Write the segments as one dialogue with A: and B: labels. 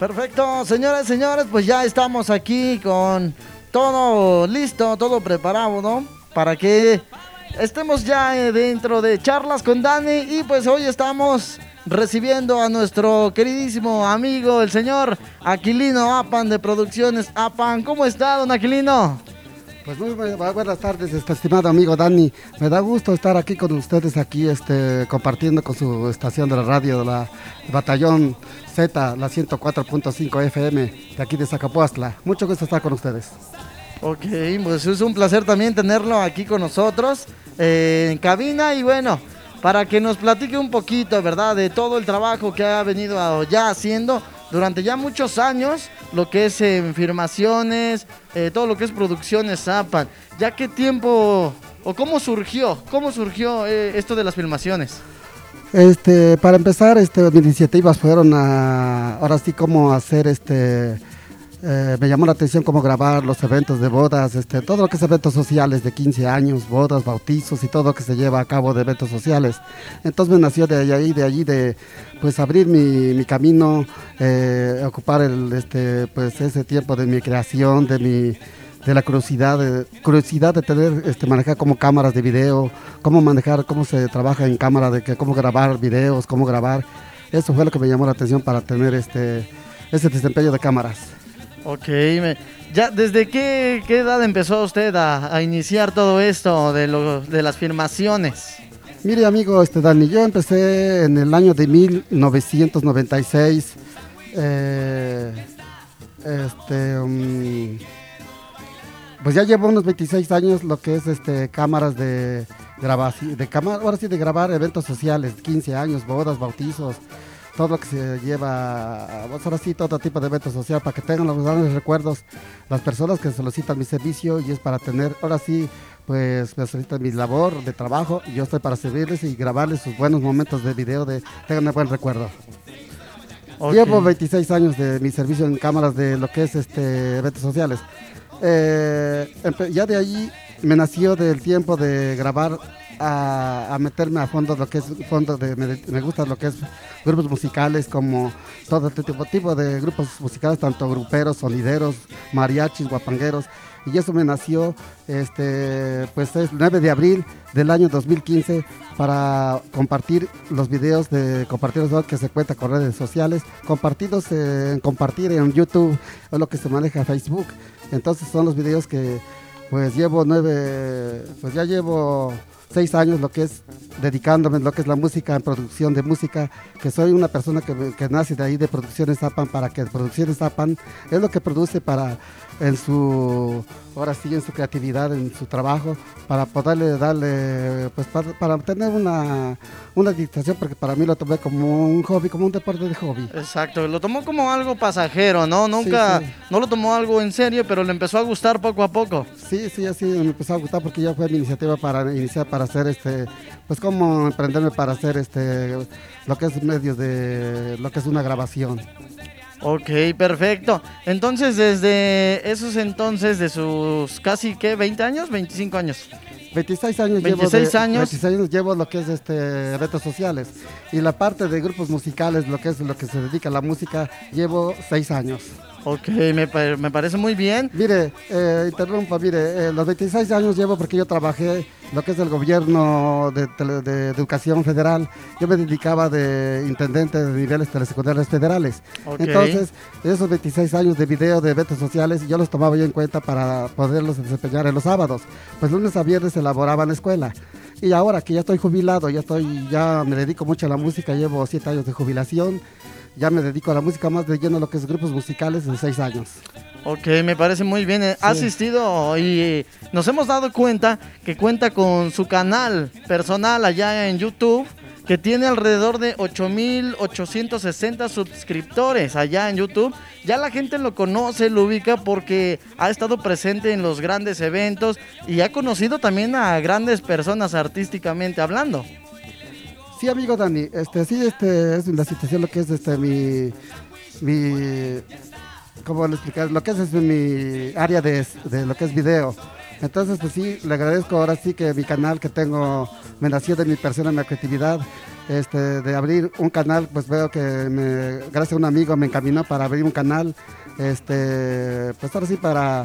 A: Perfecto, señoras y señores, pues ya estamos aquí con todo listo, todo preparado, ¿no? Para que estemos ya eh, dentro de charlas con Dani y pues hoy estamos recibiendo a nuestro queridísimo amigo, el señor Aquilino Apan de Producciones Apan. ¿Cómo está, don Aquilino?
B: Pues muy buenas tardes, este estimado amigo Dani. Me da gusto estar aquí con ustedes, aquí este, compartiendo con su estación de la radio, la Batallón Z, la 104.5 FM, de aquí de Zacapuastla. Mucho gusto estar con ustedes.
A: Ok, pues es un placer también tenerlo aquí con nosotros eh, en cabina y bueno, para que nos platique un poquito, ¿verdad? De todo el trabajo que ha venido ya haciendo durante ya muchos años lo que es en filmaciones, eh, todo lo que es producciones Zapan. ¿Ya qué tiempo o cómo surgió? ¿Cómo surgió eh, esto de las filmaciones?
B: Este, para empezar, este, mis iniciativas fueron a, ahora sí como hacer este, eh, me llamó la atención cómo grabar los eventos de bodas, este, todo lo que es eventos sociales de 15 años, bodas, bautizos y todo lo que se lleva a cabo de eventos sociales. Entonces me nació de ahí, de allí, de pues abrir mi, camino, eh, ocupar este, pues ese tiempo de mi creación, de mi de la curiosidad de, curiosidad de tener este manejar como cámaras de video, cómo manejar, cómo se trabaja en cámara, cómo grabar videos, cómo grabar. Eso fue lo que me llamó la atención para tener este ese desempeño de cámaras.
A: Ok, ya, ¿desde qué, edad empezó usted a, iniciar todo esto de, de las filmaciones?
B: Mire, amigo este Dani, yo empecé en el año de 1996. Eh, este, um, pues ya llevo unos 26 años lo que es este cámaras de grabación, de cámara, ahora sí de grabar eventos sociales, 15 años, bodas, bautizos, todo lo que se lleva, pues ahora sí, todo tipo de eventos sociales, para que tengan los grandes recuerdos las personas que solicitan mi servicio y es para tener, ahora sí, pues me solicitan mi labor de trabajo y yo estoy para servirles y grabarles sus buenos momentos de video de tengan un buen recuerdo. Llevo 26 años de mi servicio en cámaras de lo que es este eventos sociales. Eh, ya de allí me nació del tiempo de grabar a, meterme a fondo lo que es fondo de me, gusta lo que es grupos musicales como todo este tipo, de grupos musicales tanto gruperos sonideros mariachis guapangueros. Y eso me nació este pues es 9 de abril del año 2015 para compartir los videos de compartir los que se cuenta con redes sociales compartidos en compartir en YouTube o lo que se maneja Facebook. Entonces son los videos que pues llevo nueve, pues ya llevo seis años lo que es dedicándome lo que es la música, en producción de música, que soy una persona que, que nace de ahí de Producciones Zapan para que Producciones Zapan es lo que produce para en su, ahora sí, en su creatividad, en su trabajo, para poderle darle, pues para, tener una, una dictación, porque para mí lo tomé como un hobby, como un deporte de hobby.
A: Exacto, lo tomó como algo pasajero, ¿no? Nunca, no lo tomó algo en serio, pero le empezó a gustar poco a poco.
B: Sí, sí, así me empezó a gustar porque ya fue mi iniciativa para iniciar, para hacer este, pues como emprenderme para hacer este, lo que es medios de, lo que es una grabación.
A: Ok, perfecto. Entonces, desde esos entonces, de sus casi, ¿qué? ¿20 años? ¿25 años?
B: 26 años
A: 26
B: llevo
A: años.
B: 26 años llevo lo que es este redes sociales y la parte de grupos musicales, lo que es lo que se dedica a la música, llevo 6 años.
A: Ok, me, me parece muy bien.
B: Mire, eh, interrumpa, mire, eh, los 26 años llevo porque yo trabajé lo que es el gobierno de, educación federal. Yo me dedicaba de intendente de niveles telesecundarios federales. Entonces, esos 26 años de video de eventos sociales, yo los tomaba yo en cuenta para poderlos desempeñar en los sábados. Pues lunes a viernes elaboraba en la escuela. Y ahora que ya estoy jubilado, ya estoy, ya me dedico mucho a la música, llevo 7 años de jubilación ya me dedico a la música más de lleno lo que es grupos musicales en seis años.
A: Ok, me parece muy bien. Ha asistido y nos hemos dado cuenta que cuenta con su canal personal allá en YouTube, que tiene alrededor de 8.860 suscriptores allá en YouTube. Ya la gente lo conoce, lo ubica porque ha estado presente en los grandes eventos y ha conocido también a grandes personas artísticamente hablando.
B: Sí, amigo Dani, este, sí, este, es la situación lo que es este, mi, mi, ¿cómo le explicar? Lo que es, es mi área de, lo que es video. Entonces, pues sí, le agradezco ahora sí que mi canal que tengo me nació de mi persona, mi creatividad. este, de abrir un canal, pues veo que me, gracias a un amigo me encaminó para abrir un canal, este, pues ahora sí para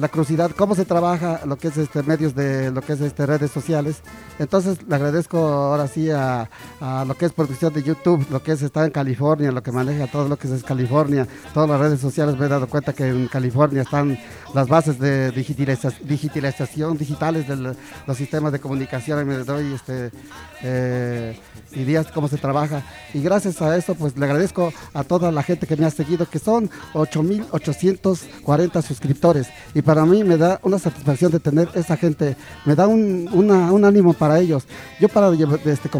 B: la curiosidad, cómo se trabaja lo que es este medios de lo que es este redes sociales. Entonces le agradezco ahora sí a, lo que es producción de YouTube, lo que es estar en California, lo que maneja todo lo que es, California, todas las redes sociales. Me he dado cuenta que en California están las bases de digitalización, digitales de los sistemas de comunicación. Me doy este eh, ideas cómo se trabaja. Y gracias a eso, pues le agradezco a toda la gente que me ha seguido, que son 8.840 suscriptores y para mí me da una satisfacción de tener esa gente, me da un, un ánimo para ellos. Yo para este,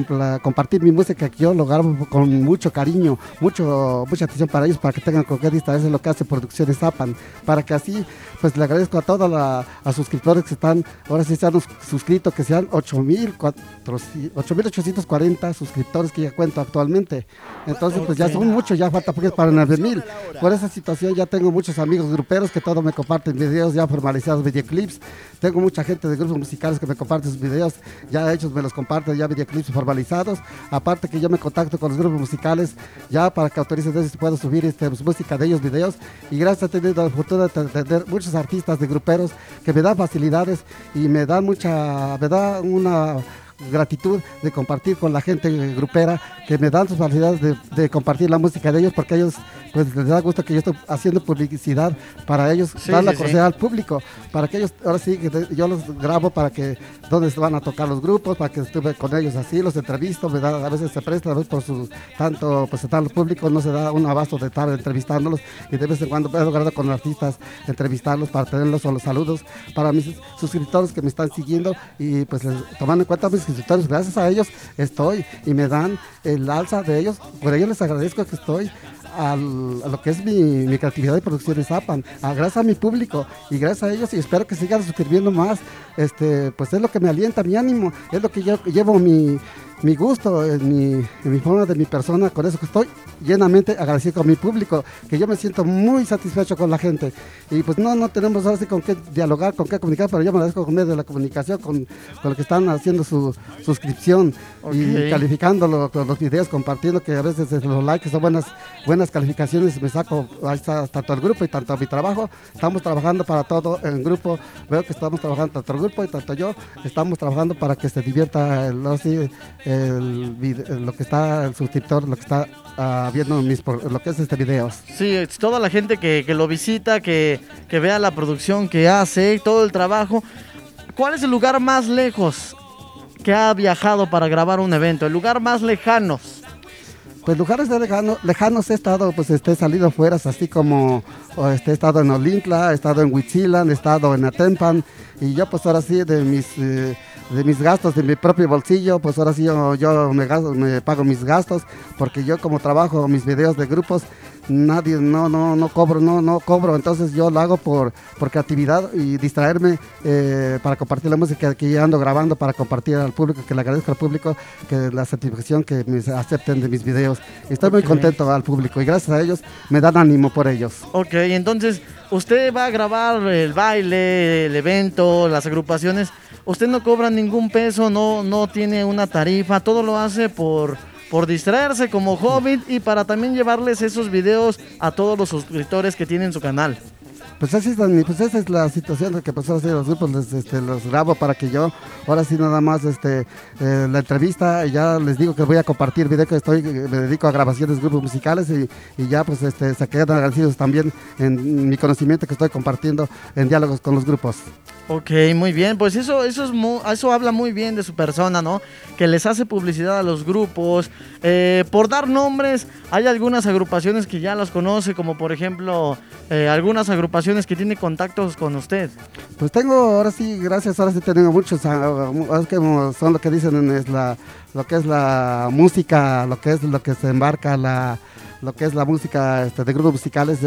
B: compartir mi música que yo lo grabo con mucho cariño, mucho, mucha atención para ellos, para que tengan cualquier eso es lo que hace Producciones Zapan, para que así, pues le agradezco a todos los suscriptores que están, ahora sí se han suscrito, que sean 8.840 suscriptores que ya cuento actualmente. Entonces, pues ya son muchos, ya falta porque para 9.000. Por esa situación ya tengo muchos amigos gruperos que todos me comparten videos ya formalizados, videoclips. Tengo mucha gente de grupos musicales que me comparte sus videos, ya hechos me los comparten, ya videoclips formalizados. Aparte que yo me contacto con los grupos musicales ya para que autoricen de si puedo subir este, pues, música de ellos, videos. Y gracias a tener la fortuna de tener muchos artistas de gruperos que me dan facilidades y me dan mucha, me da una gratitud de compartir con la gente grupera que me dan sus facilidades de, compartir la música de ellos porque ellos pues les da gusto que yo estoy haciendo publicidad para ellos dar la sí, al público para que ellos ahora sí yo los grabo para que donde van a tocar los grupos para que estuve con ellos así los entrevisto a veces se presta a veces por su tanto pues estar los públicos no se da un abasto de estar entrevistándolos y de vez en cuando he logrado con artistas entrevistarlos para tenerlos o los saludos para mis suscriptores que me están siguiendo y pues tomando en cuenta mis gracias a ellos estoy y me dan el alza de ellos, por ello les agradezco que estoy a lo que es mi, creatividad de producción de Zapan, a, gracias a mi público y gracias a ellos y espero que sigan suscribiendo más, este, pues es lo que me alienta, mi ánimo, es lo que yo llevo mi, mi gusto, en mi, mi, forma de mi persona, con eso que estoy llenamente agradecido con mi público, que yo me siento muy satisfecho con la gente. Y pues no, no tenemos ahora sí con qué dialogar, con qué comunicar, pero yo me agradezco con medio de la comunicación, con, con los que están haciendo su suscripción y calificándolo con los videos, compartiendo, que a veces los likes son buenas, buenas calificaciones, me saco ahí está, tanto el grupo y tanto mi trabajo. Estamos trabajando para todo el grupo, veo que estamos trabajando tanto el grupo y tanto yo, estamos trabajando para que se divierta el, así, el, lo que está el suscriptor, lo que está uh, viendo mis, lo que es este video.
A: Sí, es toda la gente que, que lo visita, que, que, vea la producción que hace, todo el trabajo. ¿Cuál es el lugar más lejos que ha viajado para grabar un evento? El lugar más lejano.
B: Pues lugares de lejano, lejanos he estado, pues este, he salido fuera, así como este, he estado en Olimpla, he estado en Huitzilan, he estado en Atempan, y yo pues ahora sí de mis... Eh, de mis gastos, de mi propio bolsillo, pues ahora sí yo, yo me, me pago mis gastos, porque yo como trabajo mis videos de grupos, nadie, no, no, no cobro, no, no cobro, entonces yo lo hago por, por creatividad y distraerme eh, para compartir la música que ando grabando, para compartir al público, que le agradezco al público que la satisfacción que me acepten de mis videos. Estoy muy contento al público y gracias a ellos me dan ánimo por ellos.
A: Ok, entonces usted va a grabar el baile, el evento, las agrupaciones usted no cobra ningún peso, no, no tiene una tarifa, todo lo hace por, por distraerse como hobby y para también llevarles esos videos a todos los suscriptores que tienen su canal.
B: Pues, así es, pues esa es la situación que pasó así los grupos, les, este, los grabo para que yo, ahora sí nada más este, eh, la entrevista, y ya les digo que voy a compartir video que estoy, me dedico a grabaciones de grupos musicales y, y ya pues este, se quedan agradecidos también en mi conocimiento que estoy compartiendo en diálogos con los grupos.
A: Ok, muy bien, pues eso, eso, es eso habla muy bien de su persona, ¿no? Que les hace publicidad a los grupos. Eh, por dar nombres, hay algunas agrupaciones que ya los conoce, como por ejemplo eh, algunas agrupaciones que tienen contactos con usted.
B: Pues tengo, ahora sí, gracias, ahora sí tengo muchos, ah, es que son lo que dicen, es la, lo que es la música, lo que es lo que se embarca la lo que es la música este, de grupos musicales.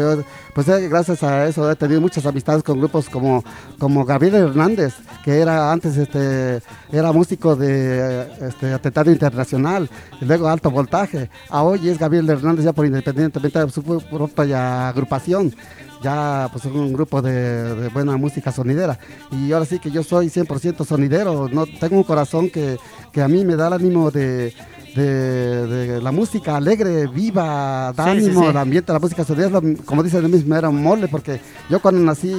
B: pues eh, gracias a eso he tenido muchas amistades con grupos como, como Gabriel Hernández, que era antes este, era músico de este, Atentado Internacional, luego Alto Voltaje. A hoy es Gabriel Hernández ya por independientemente de su propia agrupación ya pues un grupo de, buena música sonidera. Y ahora sí que yo soy 100% sonidero, tengo un corazón que, que, a mí me da el ánimo de, de, la música alegre, viva, da ánimo, el ambiente, la música como dice el mismo, era un mole, porque yo cuando nací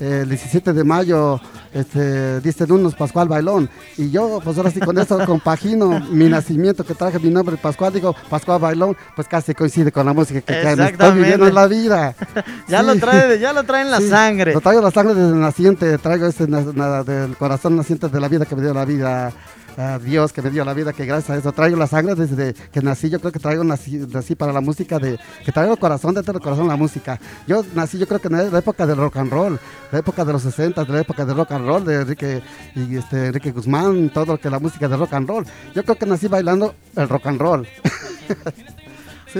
B: eh, el 17 de mayo, este, diste unos Pascual Bailón, y yo pues ahora sí con eso compagino mi nacimiento que traje mi nombre Pascual, digo Pascual Bailón, pues casi coincide con la música que, estoy viviendo en la vida.
A: ya, lo trae, ya lo trae en la sangre.
B: Lo traigo la sangre del naciente, traigo ese del corazón naciente de la vida que me dio la vida a Dios que me dio la vida, que gracias a eso traigo la sangre desde que nací. Yo creo que traigo nací, para la música, de que traigo el corazón dentro del corazón la música. Yo nací, yo creo que en la época del rock and roll, la época de los 60, de la época del rock and roll, de Enrique, y este, Enrique Guzmán, todo lo que la música de rock and roll. Yo creo que nací bailando el rock and roll.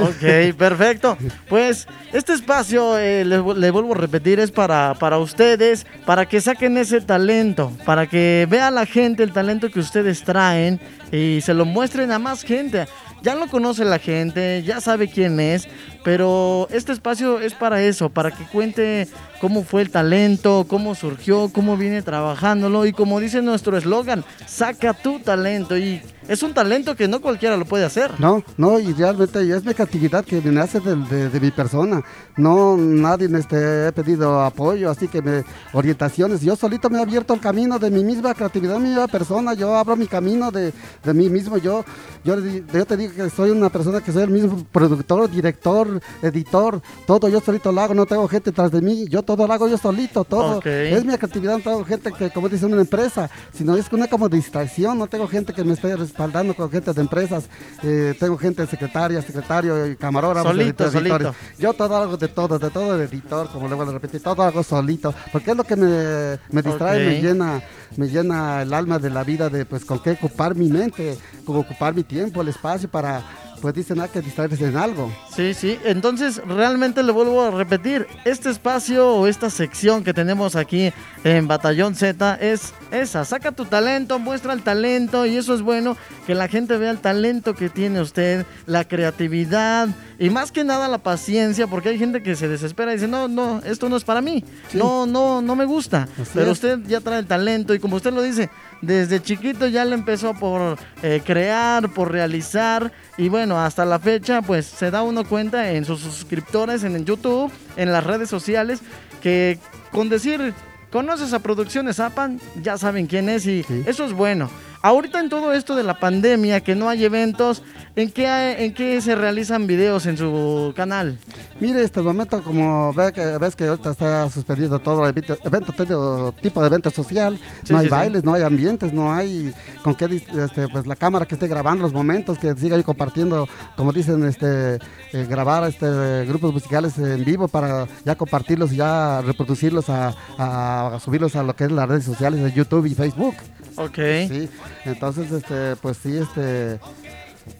A: Ok, perfecto. Pues este espacio, eh, le, vuelvo a repetir, es para, para ustedes, para que saquen ese talento, para que vea la gente el talento que ustedes traen y se lo muestren a más gente. Ya lo conoce la gente, ya sabe quién es, pero este espacio es para eso, para que cuente cómo fue el talento, cómo surgió, cómo viene trabajándolo y como dice nuestro eslogan, saca tu talento y es un talento que no cualquiera lo puede hacer.
B: No, no, y realmente es mi creatividad que me nace de, mi persona. No, nadie me este, he pedido apoyo, así que me, orientaciones. Yo solito me he abierto el camino de mi misma creatividad, mi misma persona. Yo abro mi camino de, mí mismo. Yo, yo, yo te digo que soy una persona que soy el mismo productor, director, editor, todo yo solito lo hago. No tengo gente tras de mí. Yo todo lo hago yo solito, todo. Es mi creatividad, no tengo gente que, como dice una empresa, sino es una como distracción. No tengo gente que me esté respaldando con gente de empresas. Eh, tengo gente secretaria, secretario y camarógrafo.
A: Solito, solito.
B: Yo todo hago de todo, de todo de editor, como le voy a repetir, todo hago solito. Porque es lo que me, me distrae, me llena me llena el alma de la vida de pues con qué ocupar mi mente, con ocupar mi tiempo, el espacio para pues dicen que distraerse en algo.
A: Sí, sí, entonces realmente le vuelvo a repetir, este espacio o esta sección que tenemos aquí en Batallón Z es esa, saca tu talento, muestra el talento y eso es bueno, que la gente vea el talento que tiene usted, la creatividad y más que nada la paciencia, porque hay gente que se desespera y dice, no, no, esto no es para mí, no, no, no me gusta, pero usted ya trae el talento y como usted lo dice, desde chiquito ya le empezó por eh, crear, por realizar y bueno, hasta la fecha pues se da uno cuenta en sus suscriptores en YouTube, en las redes sociales, que con decir conoces a Producciones APAN, ya saben quién es y eso es bueno. Ahorita en todo esto de la pandemia, que no hay eventos, ¿en qué, en qué se realizan videos en su canal?
B: Mire, este momento, como ve que, ves que ahorita está suspendido todo evento, todo tipo de evento social, no hay bailes, no hay ambientes, no hay con qué, este, pues la cámara que esté grabando los momentos, que siga ahí compartiendo, como dicen, este, eh, grabar este, grupos musicales en vivo para ya compartirlos y ya reproducirlos a, a, subirlos a lo que es las redes sociales de YouTube y Facebook.
A: Ok.
B: Sí, entonces, este, pues sí, este,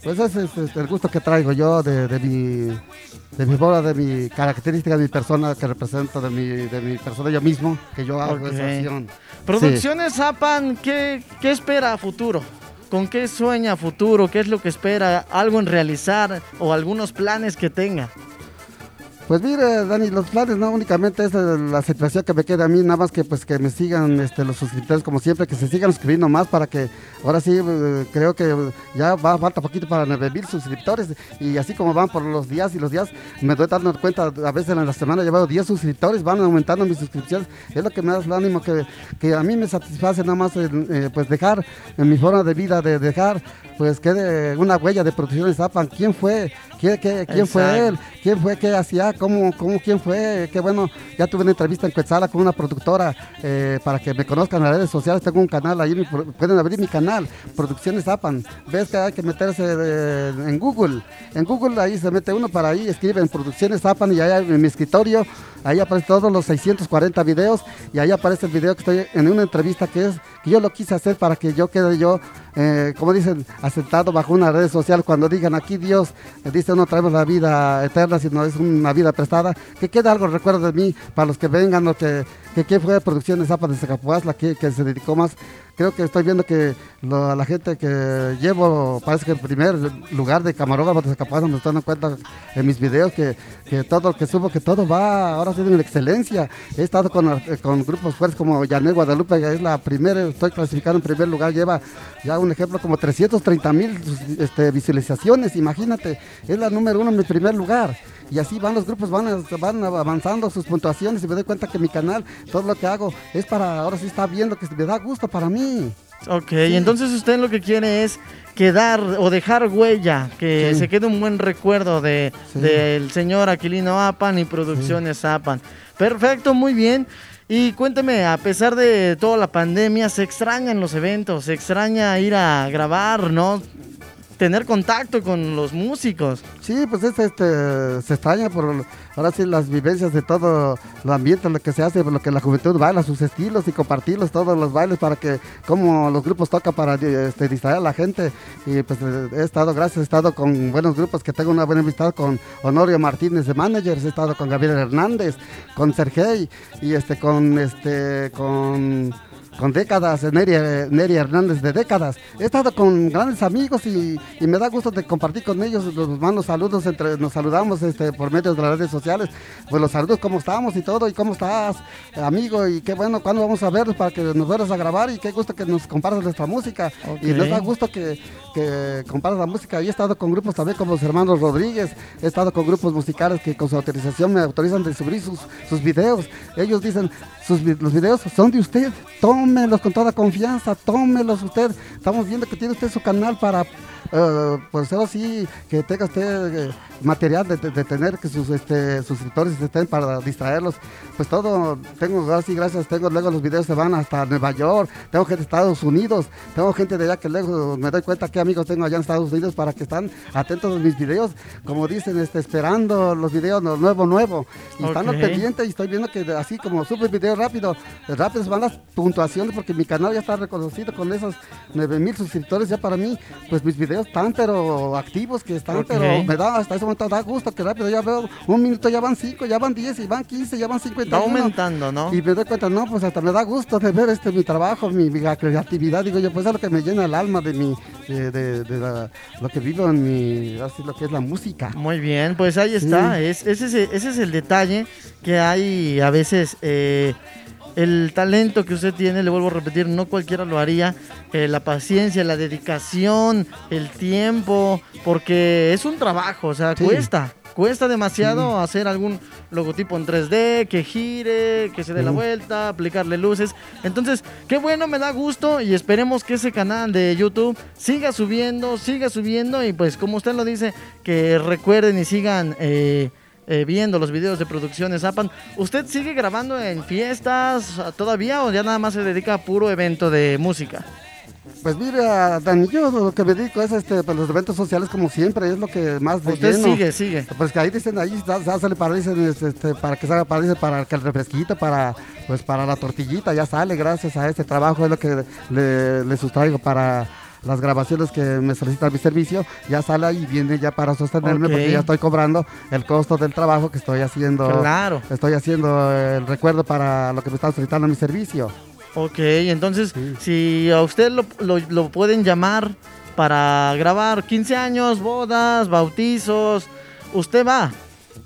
B: pues ese es este, el gusto que traigo yo de, de mi, de mi boda, de mi característica, de mi persona que represento, de mi, de mi persona yo mismo, que yo hago esa acción.
A: Producciones Zapan, ¿qué, ¿qué espera a futuro? ¿Con qué sueña futuro? ¿Qué es lo que espera? ¿Algo en realizar o algunos planes que tenga?
B: Pues mire, Dani, los planes no únicamente es la situación que me queda a mí, nada más que pues que me sigan este, los suscriptores como siempre, que se sigan suscribiendo más para que ahora sí eh, creo que ya va falta poquito para 9 mil suscriptores. Y así como van por los días y los días me doy dando cuenta, a veces en la semana llevo 10 suscriptores, van aumentando mis suscripciones, es lo que me da el ánimo que, que a mí me satisface nada más eh, pues dejar en mi forma de vida, de dejar pues quede una huella de producciones Zapan, quién fue, quién, quién fue él, quién fue, qué hacía, cómo, cómo, quién fue, qué bueno, ya tuve una entrevista en Quetzala con una productora eh, para que me conozcan en las redes sociales, tengo un canal ahí, pueden abrir mi canal, Producciones Zapan, ves que hay que meterse eh, en Google, en Google ahí se mete uno para ahí, escriben Producciones Zapan y ahí en mi escritorio, ahí aparecen todos los 640 videos y ahí aparece el video que estoy en una entrevista que es, que yo lo quise hacer para que yo quede yo, eh, como dicen, asentado bajo una red social, cuando digan aquí Dios, dice no traemos la vida eterna, sino es una vida prestada, que quede algo recuerdo de mí para los que vengan, o que, que, fue Producciones Zapa de Zacapuazla, que, que se dedicó más creo que estoy viendo que la gente que llevo, parece que el primer lugar de camarógrafo de Zacapuazo me estoy dando cuenta en mis videos que, que todo lo que subo, que todo va, ahora sí en excelencia. He estado con, con grupos fuertes como Yané Guadalupe, que es la primera, estoy clasificado en primer lugar, lleva ya un ejemplo como 330 mil este, visualizaciones, imagínate, es la número uno en mi primer lugar y así van los grupos, van, van avanzando sus puntuaciones y me doy cuenta que mi canal, todo lo que hago es para, ahora sí está viendo que me da gusto para mí.
A: Ok, entonces usted lo que quiere es quedar o dejar huella, que se quede un buen recuerdo de, del señor Aquilino Apan y Producciones Apan. Perfecto, muy bien. Y cuénteme, a pesar de toda la pandemia, se extrañan los eventos, se extraña ir a grabar, ¿no? Tener contacto con los músicos.
B: Sí, pues es, este, se extraña por ahora sí las vivencias de todo el ambiente, lo que se hace, lo que la juventud baila, sus estilos y compartirlos, todos los bailes para que, como los grupos tocan para este, distraer a la gente. Y pues he estado, gracias, he estado con buenos grupos, que tengo una buena amistad con Honorio Martínez de Managers, he estado con Gabriel Hernández, con Sergey y este, con, este, con con décadas, Neri, Hernández de décadas. He estado con grandes amigos y, me da gusto de compartir con ellos. Los mando saludos, entre, nos saludamos este, por medio de las redes sociales. Pues los saludos, cómo estamos y todo, y cómo estás, amigo, y qué bueno, cuándo vamos a vernos para que nos vuelvas a grabar y qué gusto que nos compartas nuestra música. Y nos da gusto que, que compartas la música. Y he estado con grupos también como los hermanos Rodríguez, he estado con grupos musicales que con su autorización me autorizan de subir sus, sus videos. Ellos dicen, los videos son de usted, tómelos con toda confianza, tómelos usted. Estamos viendo que tiene usted su canal para uh, pues así, que tenga usted eh, material de, tener que sus este, suscriptores estén para distraerlos. Pues todo, tengo así, gracias, tengo luego los videos se van hasta Nueva York, tengo gente de Estados Unidos, tengo gente de allá que luego me doy cuenta que amigos tengo allá en Estados Unidos para que están atentos a mis videos, como dicen, este, esperando los videos, los nuevo, nuevo. Y están al pendiente y estoy viendo que así como sube video rápido, rápido van las puntuaciones porque mi canal ya está reconocido con esos 9000 mil suscriptores ya para mí, pues mis videos están pero activos que están, pero me da hasta ese momento da gusto que rápido ya veo un minuto ya van 5, ya van 10 y van 15, ya van 50.
A: Va aumentando, ¿no?
B: Y me doy cuenta, no, pues hasta me da gusto de ver este mi trabajo, mi, creatividad, digo yo, pues es lo que me llena el alma de mi de, lo que vivo en mi así lo que es la música.
A: Muy bien, pues ahí está, es, ese, es, ese es el detalle que hay a veces eh, el talento que usted tiene, le vuelvo a repetir, no cualquiera lo haría, eh, la paciencia, la dedicación, el tiempo, porque es un trabajo, o sea, cuesta. Cuesta demasiado hacer algún logotipo en 3D, que gire, que se dé la vuelta, aplicarle luces. Entonces, qué bueno, me da gusto y esperemos que ese canal de YouTube siga subiendo, siga subiendo y pues como usted lo dice, que recuerden y sigan... Eh, eh, viendo los videos de producciones APAN. ¿Usted sigue grabando en fiestas todavía o ya nada más se dedica a puro evento de música?
B: Pues mira, Dani, yo lo que me dedico es este, pues, los eventos sociales como siempre, es lo que más de
A: Usted sigue, sigue.
B: Pues que ahí dicen, ahí sale para, dicen, este, para que salga para, para que el refresquito, para, pues para la tortillita, ya sale gracias a este trabajo, es lo que le, le sustraigo para las grabaciones que me solicitan mi servicio, ya sale y viene ya para sostenerme porque ya estoy cobrando el costo del trabajo que estoy haciendo.
A: Claro.
B: Estoy haciendo el recuerdo para lo que me están solicitando mi servicio.
A: Ok, entonces si a usted lo, lo pueden llamar para grabar 15 años, bodas, bautizos, usted va.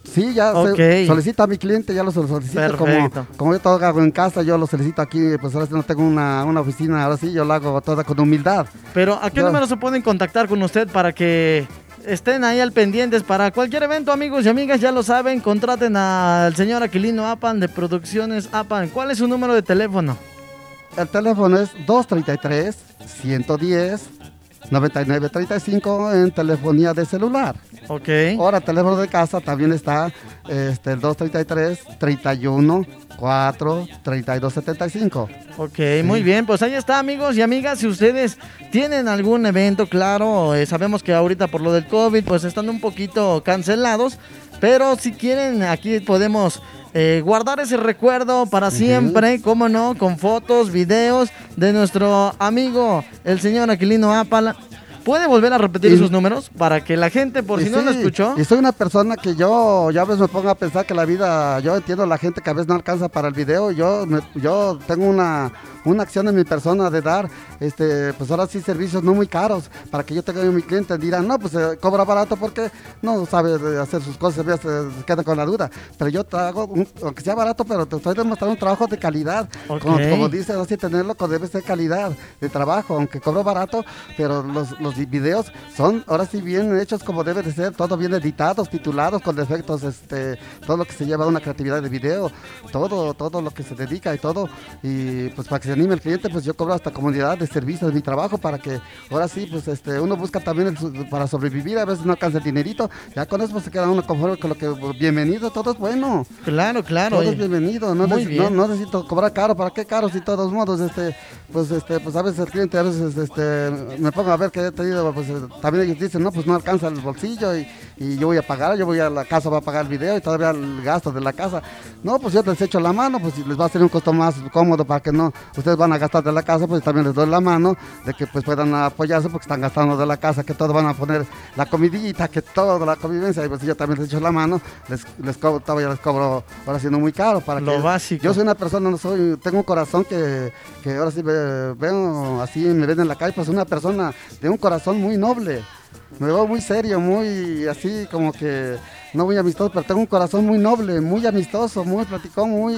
B: Sí, ya solicita a mi cliente, ya lo solicito como, como yo todo hago en casa, yo lo solicito aquí, pues ahora sí no tengo una, oficina, ahora sí yo lo hago toda con humildad.
A: Pero ¿a qué número se pueden contactar con usted para que estén ahí al pendientes para cualquier evento, amigos y amigas, ya lo saben, contraten al señor Aquilino Apan de Producciones Apan. ¿Cuál es su número de teléfono?
B: El teléfono es 233 110 9935 en telefonía de celular.
A: Ok.
B: Ahora, teléfono de casa también está este, el 233 31 4 32 75.
A: Ok, muy bien. Pues ahí está, amigos y amigas. Si ustedes tienen algún evento, claro, eh, sabemos que ahorita por lo del COVID, pues están un poquito cancelados. Pero si quieren, aquí podemos eh, guardar ese recuerdo para siempre, cómo no, con fotos, videos de nuestro amigo, el señor Aquilino Apala ¿Puede volver a repetir sus números para que la gente, por si no lo escuchó?
B: Y soy una persona que yo, ya a veces me pongo a pensar que la vida, yo entiendo a la gente que a veces no alcanza para el video. Yo, yo tengo una, una acción en mi persona de dar, este, pues ahora sí, servicios no muy caros para que yo tenga mi cliente. Dirán, no, pues eh, cobra barato porque no sabe hacer sus cosas, se, se queda con la duda. Pero yo hago, aunque sea barato, pero te estoy demostrando un trabajo de calidad. Como, como dices, así tenerlo debe ser calidad de trabajo, aunque cobro barato, pero los, los videos son ahora sí bien hechos como debe de ser, todo bien editados, titulados, con defectos, este, todo lo que se lleva a una creatividad de video, todo, todo lo que se dedica y todo. Y pues para que se anime el cliente, pues yo cobro hasta comunidad de servicios de mi trabajo para que ahora sí, pues este, uno busca también para sobrevivir, a veces no alcanza el dinerito, ya con eso pues, se queda uno conforme con lo que bienvenido, todo es bueno.
A: Claro, claro.
B: Todo es bienvenido, no, no, necesito cobrar caro, ¿para qué caro? Si todos modos, este, pues este, pues a veces el cliente a veces este, me pongo a ver que tenido, pues también ellos dicen, no, pues no alcanza el bolsillo y, y, yo voy a pagar, yo voy a la casa, voy a pagar el video y todavía el gasto de la casa. No, pues yo les echo la mano, pues les va a ser un costo más cómodo para que no, ustedes van a gastar de la casa, pues también les doy la mano de que pues puedan apoyarse porque están gastando de la casa, que todos van a poner la comidita, que toda la convivencia, y pues yo también les echo la mano, les, les cobro, todavía les cobro ahora siendo muy caro para
A: Lo básico.
B: Yo soy una persona, no soy, tengo un corazón que, que ahora sí veo así, me ven en la calle, pues una persona de un corazón muy noble me veo muy serio, muy así como que no muy amistoso, pero tengo un corazón muy noble, muy amistoso, muy platicón, muy,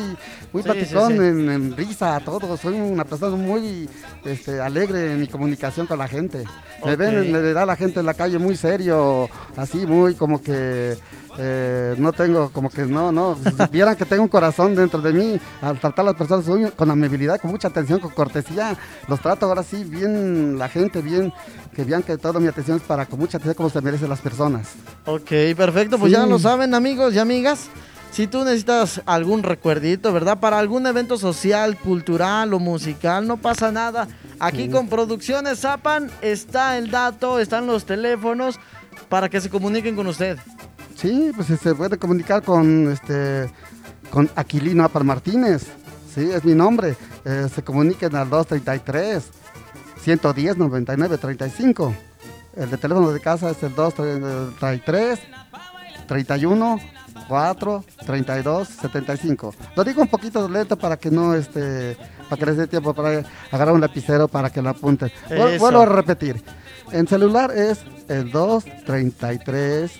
B: muy platicón En, risa, todo. Soy una persona muy este, alegre en mi comunicación con la gente. Me ven, me da la gente en la calle muy serio, así muy como que eh, no tengo como que no, no, si vieran que tengo un corazón dentro de mí, al tratar a las personas con amabilidad, con mucha atención, con cortesía, los trato ahora sí bien, la gente bien, que vean que toda mi atención es para con mucha atención como se merecen las personas.
A: Ok, perfecto, pues ya lo saben amigos y amigas. Si tú necesitas algún recuerdito, ¿verdad? Para algún evento social, cultural o musical, no pasa nada. Aquí con Producciones Zapan está el dato, están los teléfonos para que se comuniquen con usted.
B: Sí, pues se puede comunicar con este con Aquilino Apar Martínez. Sí, es mi nombre. Eh, se comuniquen al 233 110 99 35. El de teléfono de casa es el 233 31 4 32 75. Lo digo un poquito lento para que no este para que les dé tiempo para agarrar un lapicero para que lo apunten. Vuelvo a repetir. En celular es el 233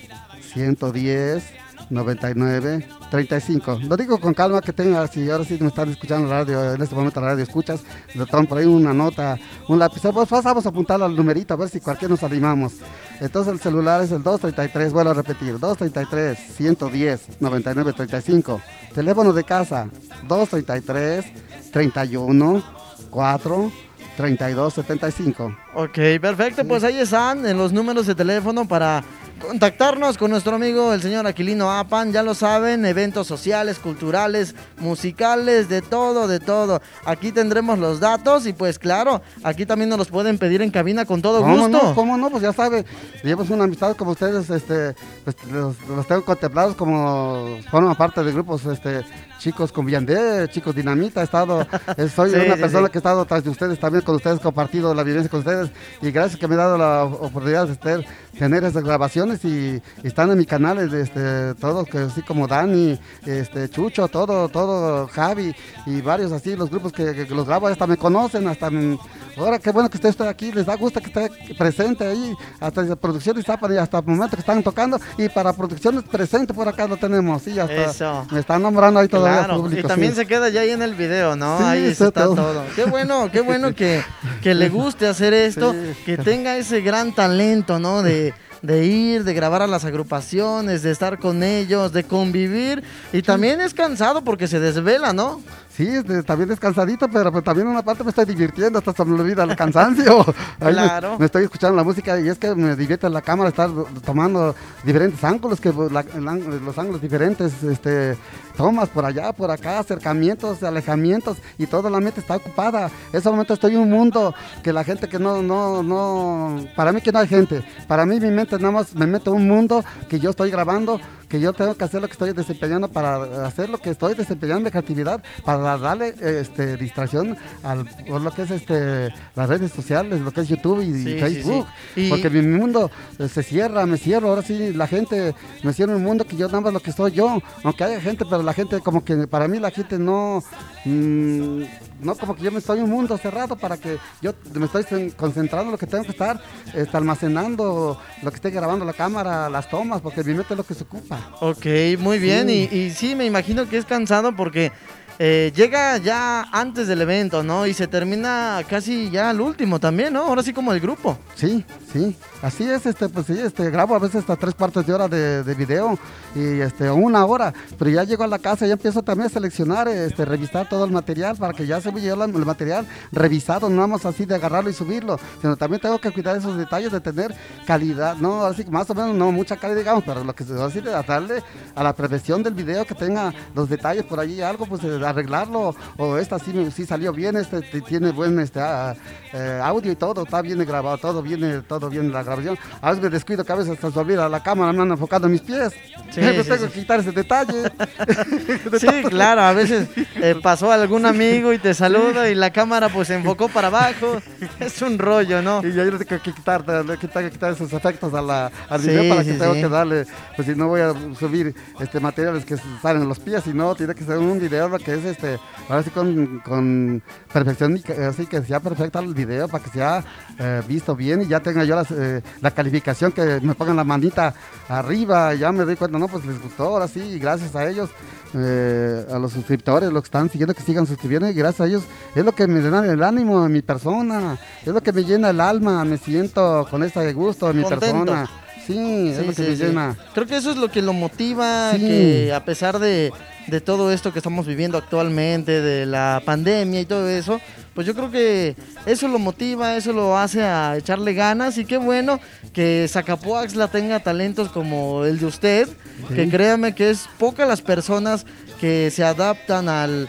B: 110, 99, 35. Lo digo con calma que tenga, si ahora sí me están escuchando la radio, en este momento la radio escuchas, le toman por ahí una nota, un lápiz, pues vamos a apuntarlo al numerito a ver si cualquier nos animamos. Entonces el celular es el 233, vuelvo a repetir, 233, 110, 99, 35. Teléfono de casa, 233, 31, 4, 3275.
A: Ok, perfecto, pues ahí están en los números de teléfono para contactarnos con nuestro amigo el señor Aquilino Apan, ya lo saben, eventos sociales, culturales, musicales, de todo, de todo. Aquí tendremos los datos y pues claro, aquí también nos los pueden pedir en cabina con todo gusto.
B: No, ¿Cómo no? Pues ya sabe, llevamos una amistad como ustedes, este, pues los, tengo contemplados como forman parte de grupos este, chicos con Viandé, chicos Dinamita, he estado, soy una persona que he estado tras de ustedes, también con ustedes, compartido la vivencia con ustedes y gracias que me he dado la oportunidad de tener esas grabaciones y, están en mi canal, este, todos, que así como Dani, este, Chucho, todo, todo, Javi y varios así, los grupos que, los grabo, hasta me conocen, hasta ahora qué bueno que usted esté aquí, les da gusto que esté presente ahí, hasta producciones hasta el momento que están tocando y para producciones presente por acá lo tenemos, sí, hasta me están nombrando ahí todo
A: y también se queda ya ahí en el video, ¿no? ahí está, todo. Qué bueno, qué bueno que, que le guste hacer esto, que tenga ese gran talento, ¿no? De, de ir, de grabar a las agrupaciones, de estar con ellos, de convivir. Y también es cansado porque se desvela, ¿no?
B: Sí, también descansadito, pero pues, también una parte me estoy divirtiendo, hasta se me olvida el cansancio. claro. Me, estoy escuchando la música y es que me divierte la cámara estar tomando diferentes ángulos, que pues, los ángulos diferentes, este, tomas por allá, por acá, acercamientos, alejamientos y toda la mente está ocupada. En ese momento estoy en un mundo que la gente que no, no, no, para mí que no hay gente, para mí mi mente nada más me meto en un mundo que yo estoy grabando que yo tengo que hacer lo que estoy desempeñando para hacer lo que estoy desempeñando de creatividad, para darle este, distracción al, por lo que es este, las redes sociales, lo que es YouTube y, Facebook. Porque mi mundo eh, se cierra, me cierro, ahora sí la gente me cierra un mundo que yo nada más lo que soy yo, aunque haya gente, pero la gente como que para mí la gente no... Mm, no como que yo me estoy en un mundo cerrado para que yo me estoy concentrando en lo que tengo que estar este, almacenando lo que esté grabando la cámara, las tomas, porque mi mente es lo que se ocupa.
A: Ok, muy bien. Y, y sí, me imagino que es cansado porque eh, llega ya antes del evento, ¿no? Y se termina casi ya al último también, ¿no? Ahora sí como el grupo.
B: Sí, sí. Así es, este, pues sí, este, grabo a veces hasta tres cuartos de hora de, video y este, una hora. Pero ya llego a la casa ya empiezo también a seleccionar, este, revisar todo el material para que ya se vea el material revisado, no vamos así de agarrarlo y subirlo, sino también tengo que cuidar esos detalles de tener calidad, no, así más o menos, no mucha calidad, digamos, pero lo que se así de darle a la prevención del video que tenga los detalles por allí, algo, pues arreglarlo, o esta sí, sí salió bien, este tiene buen este, ah, eh, audio y todo, está bien grabado, todo viene, todo bien la grabación. A veces me descuido que a veces hasta se olvida la cámara, me han enfocado en mis pies. Sí, tengo que quitar ese detalle.
A: sí, claro, a veces eh, pasó algún amigo y te saluda y la cámara pues se enfocó para abajo. Es un rollo, ¿no?
B: Y yo tengo que quitar, que quitar esos efectos a la, al video para que tengo que darle, pues si no voy a subir este materiales que salen en los pies, si no, tiene que ser un video que es este, ahora sí con, con perfección, así que sea perfecta el video para que sea eh, visto bien y ya tenga yo eh, la calificación, que me pongan la manita arriba, ya me doy cuenta, no, pues les gustó, ahora sí, gracias a ellos, eh, a los suscriptores, los que están siguiendo, que sigan suscribiendo, y gracias a ellos es lo que me da el ánimo de mi persona, es lo que me llena el alma, me siento con este gusto de mi persona. Sí, es lo que me llena.
A: Creo que eso es lo que lo motiva, que a pesar de, de todo esto que estamos viviendo actualmente, de la pandemia y todo eso, pues yo creo que eso lo motiva, eso lo hace a echarle ganas y qué bueno que Zacapuaxla tenga talentos como el de usted, que créame que es pocas las personas que se adaptan al,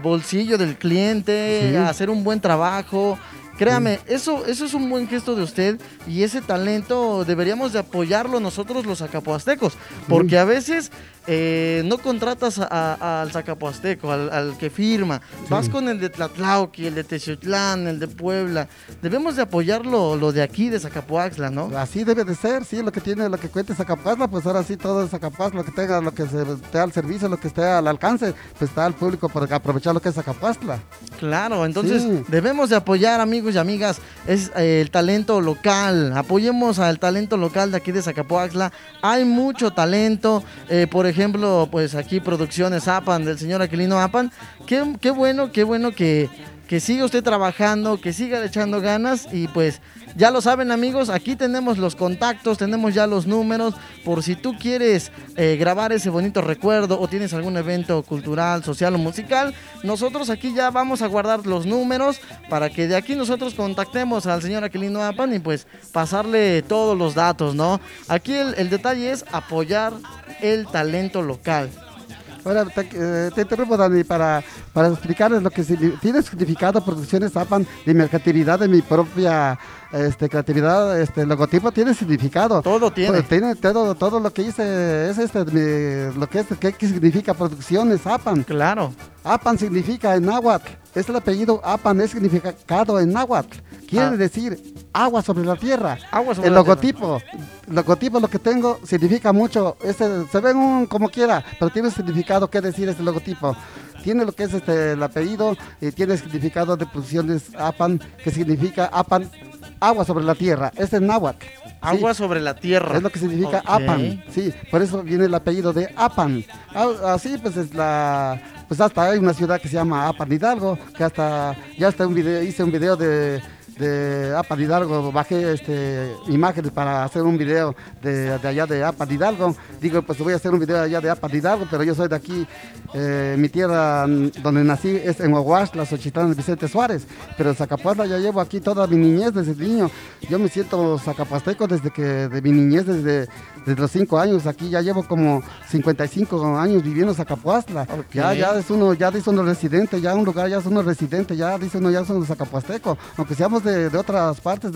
A: bolsillo del cliente, a hacer un buen trabajo, Créame, eso, eso es un buen gesto de usted y ese talento deberíamos de apoyarlo nosotros los acapoastecos, porque a veces eh, no contratas al Zacapuasteco, al, que firma, vas con el de Tlatlauqui, el de Techiutlán, el de Puebla. Debemos de apoyarlo lo de aquí, de Zacapuaxla, ¿no?
B: Así debe de ser, sí, lo que tiene, lo que cuente Zacapuaxla, pues ahora sí todo es lo que tenga, lo que esté al servicio, lo que esté al alcance, pues está al público para aprovechar lo que es Zacapuaxla.
A: Claro, entonces debemos de apoyar, amigos y amigas, es eh, el talento local, apoyemos al talento local de aquí de Zacapuaxla, hay mucho talento, eh, por ejemplo, pues aquí Producciones Apan, del señor Aquilino Apan. Qué, qué bueno, qué bueno que, que siga usted trabajando, que siga echando ganas y pues ya lo saben amigos, aquí tenemos los contactos, tenemos ya los números por si tú quieres eh, grabar ese bonito recuerdo o tienes algún evento cultural, social o musical, nosotros aquí ya vamos a guardar los números para que de aquí nosotros contactemos al señor Aquilino Apan y pues pasarle todos los datos, ¿no? Aquí el detalle es apoyar el talento local.
B: Ahora te, eh, interrumpo, Dani, para, para explicarles lo que tiene significado Producciones APAN de mi creatividad, de mi propia este, creatividad, este logotipo tiene significado.
A: Todo tiene.
B: Pues, tiene todo, todo lo que hice es este, lo que es, ¿qué, significa Producciones APAN.
A: Claro.
B: APAN significa en náhuatl, es el apellido APAN, es significado en náhuatl. Quiere ah. decir agua sobre la tierra.
A: Agua sobre
B: el logotipo, el logotipo lo que tengo significa mucho. Este, se ven un como quiera, pero tiene significado qué decir este logotipo. Tiene lo que es este el apellido y tiene significado de producciones APAN, que significa APAN, agua sobre la tierra. Este es náhuatl.
A: Agua sobre la tierra.
B: Es lo que significa APAN. Sí, por eso viene el apellido de APAN. Ah, así pues es la pues hasta hay una ciudad que se llama Apan Hidalgo, que hasta ya está un video, hice un video de de APA Hidalgo, bajé este, imágenes para hacer un video de, allá de APA Hidalgo. Digo, pues voy a hacer un video allá de APA Hidalgo, pero yo soy de aquí, eh, mi tierra donde nací es en Oahuasla, Xochitán, Vicente Suárez. Pero Zacapuazla ya llevo aquí toda mi niñez desde niño. Yo me siento zacapasteco desde que, de mi niñez, desde, desde los 5 años. Aquí ya llevo como 55 años viviendo en Zacapuazla. Ya, ya es uno, ya dice uno residente, ya un lugar ya es uno residente, ya dice uno ya es uno zacapuasteco. Aunque seamos de de, otras partes,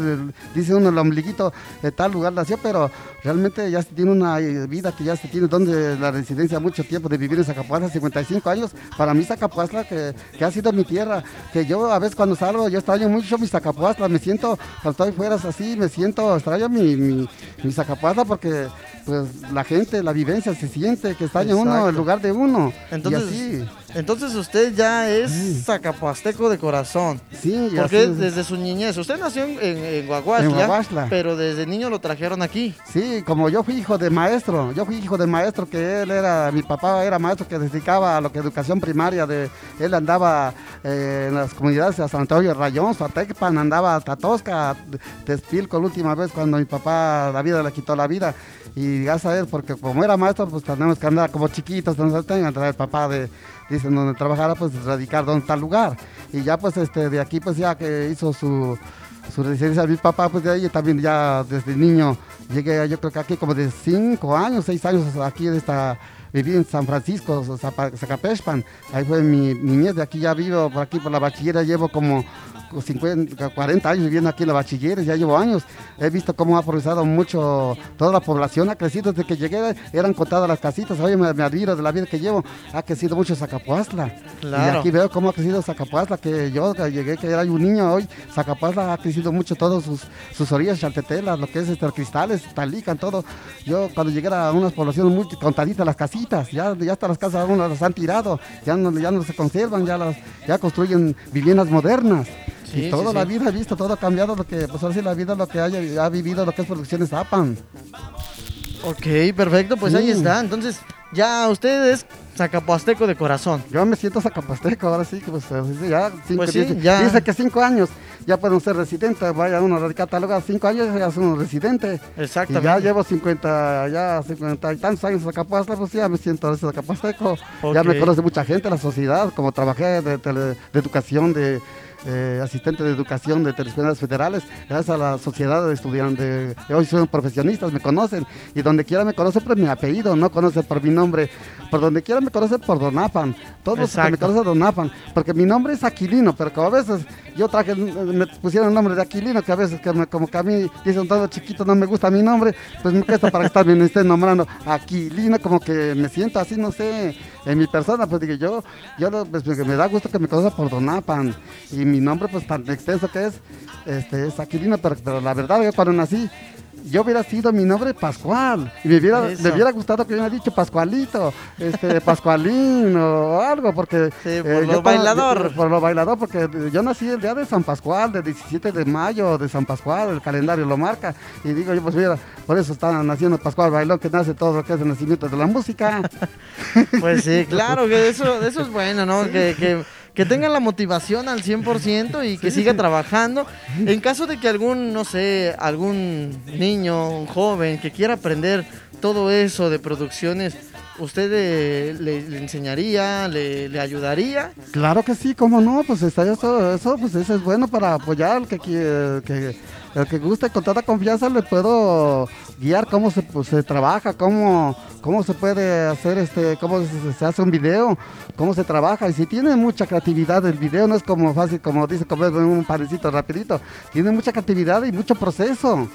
B: dice uno el ombliguito de tal lugar nació, pero realmente ya se tiene una vida que ya se tiene donde la residencia mucho tiempo de vivir en Zacapuazla, 55 años. Para mí Zacapuazla que, que ha sido mi tierra, que yo a veces cuando salgo yo extraño mucho mi Zacapuazla, me siento, cuando estoy fuera así, me siento, extraño mi, mi, mi Zacapuazla porque pues la gente, la vivencia se siente que extraña uno el lugar de uno.
A: Entonces, entonces usted ya es zacapuasteco de corazón.
B: Sí,
A: Porque desde su niñez, usted nació en, en, Guaguasla, pero desde niño lo trajeron aquí.
B: Sí, como yo fui hijo de maestro, yo fui hijo de maestro, que él era, mi papá era maestro que dedicaba a lo que educación primaria, de él andaba eh, en las comunidades de San Antonio Rayón, Tecpan, andaba hasta Tosca, Tespilco la última vez cuando mi papá la vida le quitó la vida. Y ya sabes, porque como era maestro, pues tenemos que andar como chiquitos, entonces tengan el papá de dicen donde trabajara, pues radicar donde el lugar. Y ya pues este, de aquí pues ya que hizo su, su residencia mi papá, pues de ahí también ya desde niño llegué yo creo que aquí como de 5 años, 6 años aquí de esta viví en San Francisco, Zacapespan, ahí fue mi niñez, de aquí ya vivo, por aquí por la bachillera llevo como 50, 40 años viviendo aquí en la bachilleres, ya llevo años. He visto cómo ha progresado mucho, toda la población ha crecido desde que llegué, eran contadas las casitas, hoy me, admiro de la vida que llevo, ha crecido mucho Zacapuazla. Y aquí veo cómo ha crecido Zacapuazla, que yo llegué, que era un niño hoy, Zacapuazla ha crecido mucho todos sus, sus orillas, chaltetelas, lo que es este, cristales, talican, todo. Yo cuando llegué a unas poblaciones muy contaditas las casitas, ya, ya hasta las casas algunas las han tirado, ya no, ya no se conservan, ya, las, ya construyen viviendas modernas y toda la vida he visto, todo ha cambiado, lo que, pues ahora sí la vida lo que haya, ha vivido, lo que es producciones APAN.
A: Ok, perfecto, pues ahí está. Entonces, ya usted es zacapuasteco de corazón.
B: Yo me siento zacapuasteco, ahora sí, pues ya, cinco, pues dice, dice, que cinco años ya pueden ser residentes, vaya uno a catalogar cinco años ya es uno residente.
A: Exactamente.
B: Y ya llevo 50, ya 50 y tantos años en Zacapuasteco, pues ya me siento a zacapuasteco. Ya me conoce mucha gente, la sociedad, como trabajé de, de educación, de eh, asistente de educación de teleescuelas federales, gracias a la sociedad de estudiantes, hoy son profesionistas, me conocen, y donde quiera me conocen por mi apellido, no conocen por mi nombre, por donde quiera me conocen por Donapan, todos que me conocen Donapan, porque mi nombre es Aquilino, pero como a veces yo traje, me pusieron el nombre de Aquilino, que a veces que como que a mí dicen todo chiquito, no me gusta mi nombre, pues me cuesta para estar bien, estén nombrando Aquilino, como que me siento así, no sé, en mi persona, pues digo yo, yo pues, me da gusto que me conozca por Donapan, y mi nombre pues tan extenso que es, este, es Aquilino, pero, la verdad que cuando nací, yo hubiera sido mi nombre Pascual y me hubiera, me hubiera gustado que hubiera dicho Pascualito, este Pascualín o algo, porque
A: eh, por lo bailador.
B: por lo bailador, porque yo nací el día de San Pascual, del 17 de mayo de San Pascual, el calendario lo marca, y digo yo pues mira, por eso está naciendo Pascual Bailón, que nace todo lo que es el nacimiento de la música.
A: Pues sí, claro, que eso, eso es bueno, ¿no? Que, que que tenga la motivación al 100% y que siga trabajando. En caso de que algún, no sé, algún niño, un joven que quiera aprender todo eso de producciones, ¿usted le, enseñaría, le, ayudaría?
B: Claro que sí, cómo no, pues está eso, eso, pues eso es bueno para apoyar al que, que, el que guste con toda confianza le puedo guiar cómo se, pues, se trabaja, cómo, cómo se puede hacer este, cómo se, hace un video, cómo se trabaja. Y si tiene mucha creatividad el video, no es como fácil, como dice, como un panecito rapidito, tiene mucha creatividad y mucho proceso.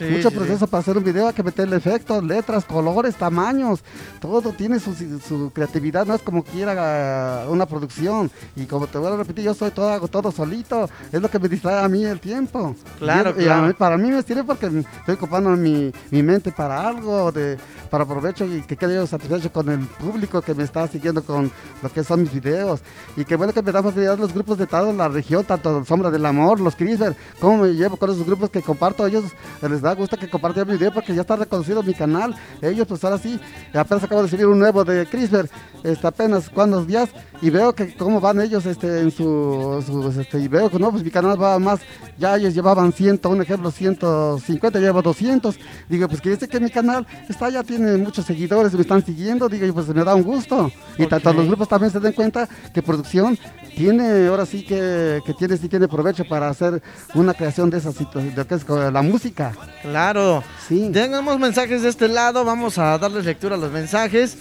B: Mucho proceso para hacer un video, hay que meterle efectos, letras, colores, tamaños, todo tiene su, creatividad, no es como quiera una producción. Y como te voy a repetir, yo soy todo, hago todo solito, es lo que me distrae a mí el tiempo.
A: Claro,
B: y, para mí me sirve porque estoy ocupando mi, mi mente para algo, de, para provecho y que quede yo satisfecho con el público que me está siguiendo con lo que son mis videos. Y que bueno que me da facilidad los grupos de toda la región, tanto Sombra del Amor, los Crisper, cómo me llevo con esos grupos que comparto, ellos les da gusto que comparta mi video porque ya está reconocido mi canal. Ellos pues ahora sí, apenas acabo de subir un nuevo de Crisper, este, apenas cuantos días y veo que cómo van ellos este, en su, este, y veo que no, pues mi canal va más, ya ellos llevaban 100, un ejemplo 150, llevo 200. Digo, pues que dice que mi canal está ya tiene muchos seguidores, me están siguiendo, digo, pues me da un gusto. Y tanto los grupos también se den cuenta que producción tiene, ahora sí que, que tiene, sí tiene provecho para hacer una creación de esa situación, de que es la música.
A: Claro. Sí. Tenemos mensajes de este lado, vamos a darles lectura a los mensajes.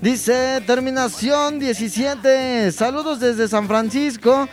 A: Dice terminación 17. Saludos desde San Francisco.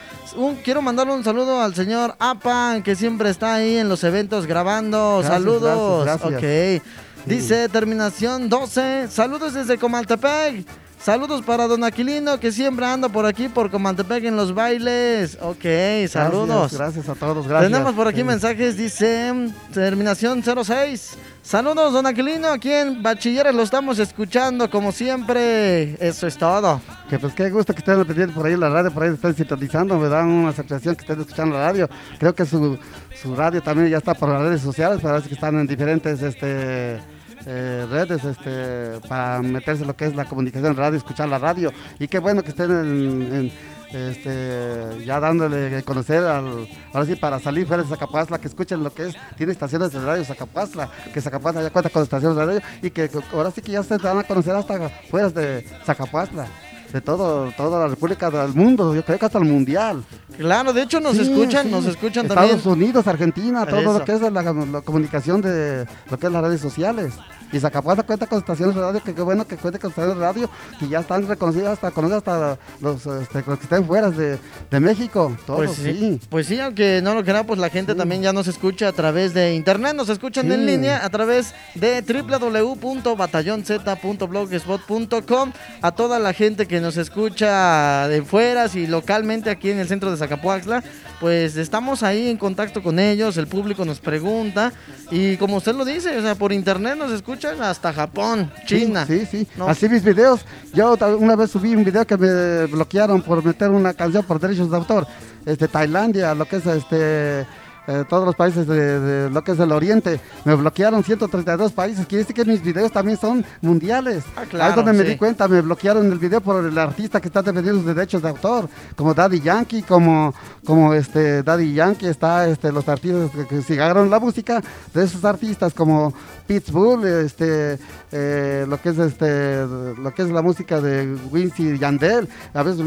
A: quiero mandarle un saludo al señor Apan, que siempre está ahí en los eventos grabando. Saludos. Ok. Dice terminación 12. Saludos desde Comaltepec. Saludos para Don Aquilino, que siempre anda por aquí, por Comantepec en los bailes. Ok, saludos.
B: Gracias, a todos, gracias.
A: Tenemos por aquí mensajes, dice terminación 06. Saludos, Don Aquilino, aquí en Bachilleres lo estamos escuchando como siempre. Eso es todo.
B: Que pues qué gusto que estén pendientes por ahí la radio, por ahí están sintonizando, me dan una satisfacción que estén escuchando la radio. Creo que su, su radio también ya está por las redes sociales, parece que están en diferentes este eh, redes este, para meterse en lo que es la comunicación radio, escuchar la radio. Y qué bueno que estén este, ya dándole conocer al, ahora sí para salir fuera de Zacapuazla, que escuchen lo que es, tiene estaciones de radio Zacapuazla, que Zacapuazla ya cuenta con estaciones de radio y que ahora sí que ya se van a conocer hasta fuera de Zacapuazla de todo, toda la República del mundo, yo creo que hasta el mundial.
A: Claro, de hecho nos escuchan, nos escuchan
B: Estados
A: también.
B: Estados Unidos, Argentina, todo lo que es la, la, comunicación de lo que es las redes sociales. Y Zacapuaza cuenta con estaciones de radio, que qué bueno que cuente con estaciones de radio, que ya están reconocidas hasta conocidas hasta los, este, los que estén fuera de, de México. Todos, pues sí,
A: Pues sí, aunque no lo quiera, pues la gente también ya nos escucha a través de internet, nos escuchan en línea a través de www.batallonz.blogspot.com. A toda la gente que nos escucha de fuera y localmente aquí en el centro de Zacapuaxla, pues estamos ahí en contacto con ellos, el público nos pregunta y como usted lo dice, o sea, por internet nos escucha hasta Japón, China.
B: Sí, sí, Así mis videos. Yo una vez subí un video que me bloquearon por meter una canción por derechos de autor. Este, Tailandia, lo que es este eh, todos los países de, lo que es el oriente. Me bloquearon 132 países. Quiere decir que mis videos también son mundiales. Ah, claro, Ahí es donde me di cuenta, me bloquearon el video por el artista que está defendiendo los derechos de autor, como Daddy Yankee, como, como este Daddy Yankee, está este, los artistas que, que agarraron la música de esos artistas como Pitbull, este, eh, lo que es este, lo que es la música de Wincy Yandel. A veces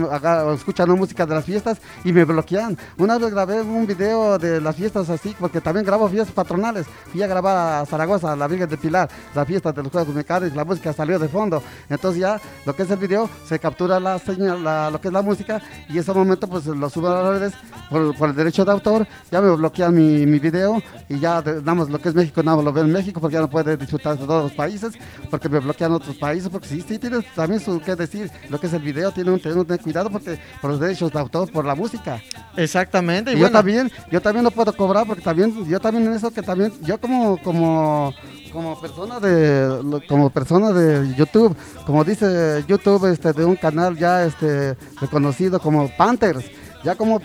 B: escuchan la música de las fiestas y me bloquean. Una vez grabé un video de las fiestas así, porque también grabo fiestas patronales. Fui a grabar a Zaragoza, la Virgen de Pilar, la fiesta de los Juegos Mecánicos, la música salió de fondo. Entonces ya lo que es el video, se captura la señal, lo que es la música, y en ese momento pues lo subo a las redes por, el derecho de autor, ya me bloquean mi, mi video y ya damos lo que es México, nada lo veo en México porque ya no puede disfrutar de todos los países, porque me bloquean otros países, porque sí, sí tiene también su que decir, lo que es el video, tiene un, tener cuidado porque por los derechos de autor, por la música.
A: Exactamente.
B: Y, yo también, yo también no puedo cobrar porque también, yo también en eso que también, yo como, como, como persona de, como persona de YouTube, como dice YouTube, este, de un canal ya, este, reconocido como Panthers, ya como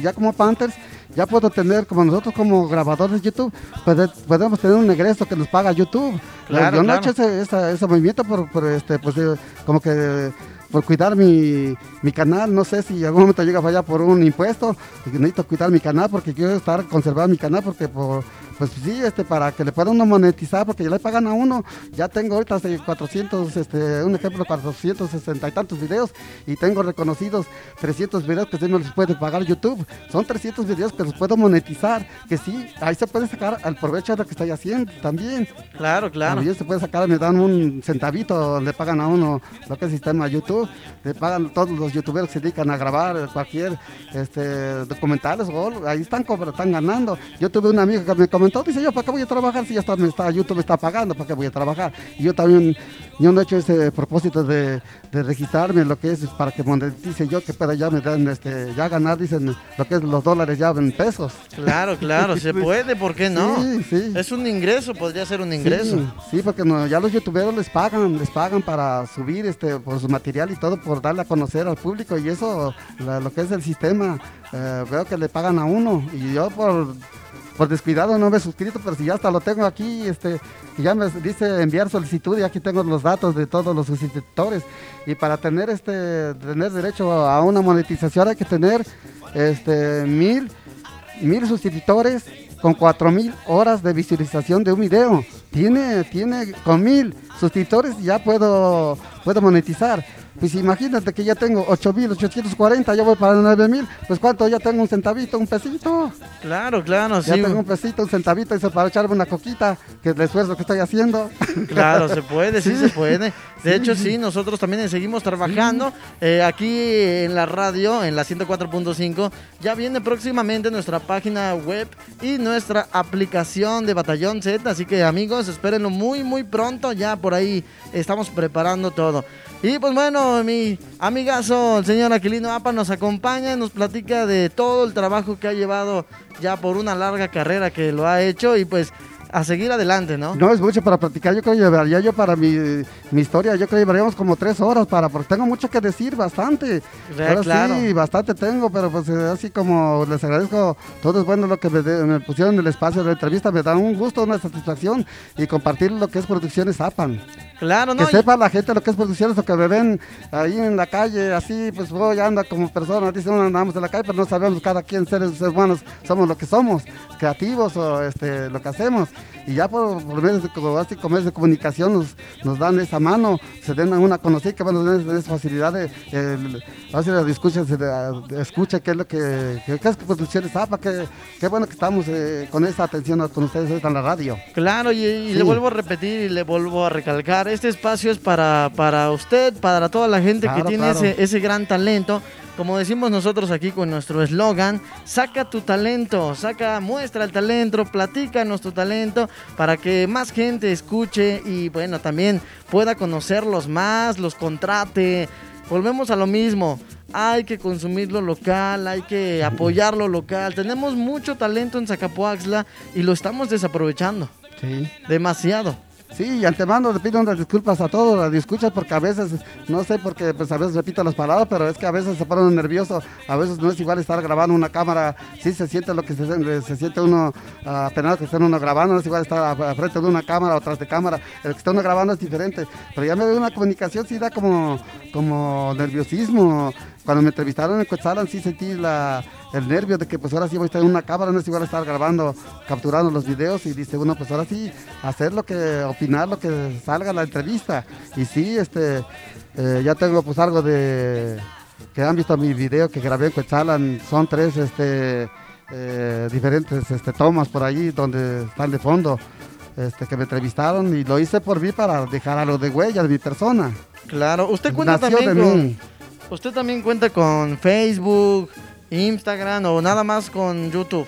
B: ya como Panthers, ya puedo tener, como nosotros como grabadores de YouTube, podemos tener un egreso que nos paga YouTube. yo no he hecho ese, movimiento por, este, pues, eh, como que por cuidar mi, mi, canal. No sé si en algún momento llega a fallar por un impuesto. Necesito cuidar mi canal porque quiero estar conservar mi canal porque por pues sí, este, para que le pueda uno monetizar, porque ya le pagan a uno. Ya tengo ahorita 400, este, un ejemplo, 460 y tantos videos y tengo reconocidos 300 videos que sí me los puede pagar YouTube. Son 300 videos que los puedo monetizar, que sí, ahí se puede sacar al provecho de lo que estoy haciendo también.
A: Claro, claro.
B: También se puede sacar, me dan un centavito, le pagan a uno lo que es sistema YouTube, le pagan todos los youtubers que se dedican a grabar cualquier este, documentales, o ahí están, están ganando. Yo tuve un amigo que me comentó entonces dice yo, ¿para qué voy a trabajar si ya está, me está, YouTube me está pagando? ¿Para qué voy a trabajar? Y yo también, yo no he hecho ese propósito de, de registrarme lo que es para que monetice yo, que pueda ya me dan, este, ya ganar, dicen, lo que es los dólares ya en pesos.
A: Claro, claro, se puede, ¿por qué no? Sí, sí. Es un ingreso, podría ser un ingreso.
B: Sí, porque no, ya los youtuberos les pagan, les pagan para subir este, por su material y todo, por darle a conocer al público y eso, lo que es el sistema, eh, veo que le pagan a uno y yo por por descuidado no me he suscrito, pero si ya hasta lo tengo aquí, este, ya me dice enviar solicitud y aquí tengo los datos de todos los suscriptores. Y para tener este, tener derecho a una monetización hay que tener este mil, mil suscriptores con cuatro mil horas de visualización de un video. Tiene, tiene con mil suscriptores ya puedo, puedo monetizar. Pues imagínate que ya tengo 8.840, ya voy para 9.000, pues cuánto ya tengo un centavito, un pesito.
A: Claro, claro,
B: ya sí. Ya tengo un pesito, un centavito, eso para echarme una coquita, que es el esfuerzo que estoy haciendo.
A: Claro, se puede, sí, se puede. De hecho, sí, nosotros también seguimos trabajando eh, aquí en la radio, en la 104.5. Ya viene próximamente nuestra página web y nuestra aplicación de Batallón Z. Así que amigos, espérenlo muy, muy pronto. Ya por ahí estamos preparando todo. Y pues bueno, mi amigazo, el señor Aquilino Apa, nos acompaña, nos platica de todo el trabajo que ha llevado ya por una larga carrera que lo ha hecho y pues a seguir adelante, ¿no?
B: No es mucho para platicar, yo creo que llevaría yo para mi, mi historia, yo creo que llevaríamos como tres horas para, porque tengo mucho que decir, bastante.
A: claro.
B: Sí, bastante tengo, pero pues eh, así como les agradezco, todo es bueno lo que me, me pusieron en el espacio de la entrevista, me da un gusto, una satisfacción y compartir lo que es Producciones APAN.
A: Claro, ¿no?
B: Que sepa la gente lo que es producciones, lo que me ven ahí en la calle, así, pues voy, anda como persona, dice uno andamos en la calle, pero no sabemos cada quien seres humanos, somos lo que somos, creativos o este, lo que hacemos. Y ya por, medios de, medios de comunicación nos, nos dan esa mano, se den a una conocida, que bueno, es, facilidad de, hacer la escucha, escucha qué es lo que, qué, es producciones APA, qué, qué bueno que estamos eh, con esa atención con ustedes en la radio.
A: Claro, y le vuelvo a repetir y le vuelvo a recalcar este espacio es para, para usted, para toda la gente que tiene ese, ese gran talento. Como decimos nosotros aquí con nuestro eslogan, saca tu talento, saca, muestra el talento, platícanos tu talento para que más gente escuche y bueno, también pueda conocerlos más, los contrate. Volvemos a lo mismo, hay que consumir lo local, hay que apoyar lo local. Tenemos mucho talento en Zacapoaxla y lo estamos desaprovechando.
B: Sí.
A: Demasiado.
B: Sí, y antemano le pido unas disculpas a todos las escuchas porque a veces, no sé, porque pues a veces repito las palabras, pero es que a veces se ponen nerviosos, a veces no es igual estar grabando una cámara, sí se siente lo que se, siente uno apenas que esté uno grabando, no es igual estar frente de una cámara o tras de cámara, el que está uno grabando es diferente, pero ya me doy una comunicación sí da como, como nerviosismo, cuando me entrevistaron en Quetzalan sí sentí la, el nervio de que pues ahora sí voy a estar en una cámara, no es igual estar grabando, capturando los videos y dice uno pues ahora sí hacer lo que, opinar lo que salga la entrevista. Y sí, este, eh, ya tengo pues algo de, que han visto mi video que grabé en Quetzalan, son tres este, eh, diferentes este, tomas por ahí donde están de fondo. Este, que me entrevistaron y lo hice por mí para dejar algo de huella de mi persona.
A: Claro, usted cuenta también con, ¿Usted también cuenta con Facebook, Instagram o nada más con YouTube?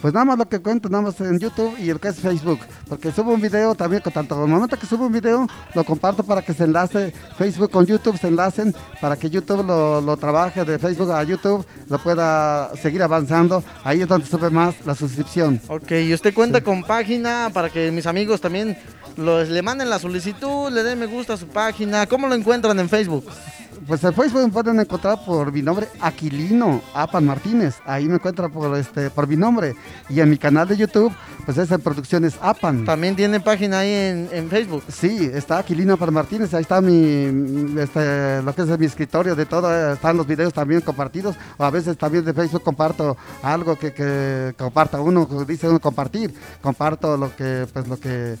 B: Pues nada más lo que cuento, nada más en YouTube y el que es Facebook. Porque subo un video también, con tanto el momento que subo un video, lo comparto para que se enlace Facebook con YouTube, se enlacen para que YouTube lo, trabaje de Facebook a YouTube, lo pueda seguir avanzando. Ahí es donde sube más la suscripción.
A: Ok, y usted cuenta con página para que mis amigos también le manden la solicitud, le den me gusta a su página. ¿Cómo lo encuentran en Facebook?
B: Pues en Facebook me pueden encontrar por mi nombre Aquilino Apan Martínez. Ahí me encuentran por este por mi nombre. Y en mi canal de YouTube, pues es en Producciones Apan.
A: También tiene página ahí en, Facebook.
B: Sí, está Aquilino Apan Martínez. Ahí está mi este, lo que es mi escritorio de todo. Están los videos también compartidos. O a veces también de Facebook comparto algo que, que comparta uno, dice uno compartir. Comparto lo que, pues lo que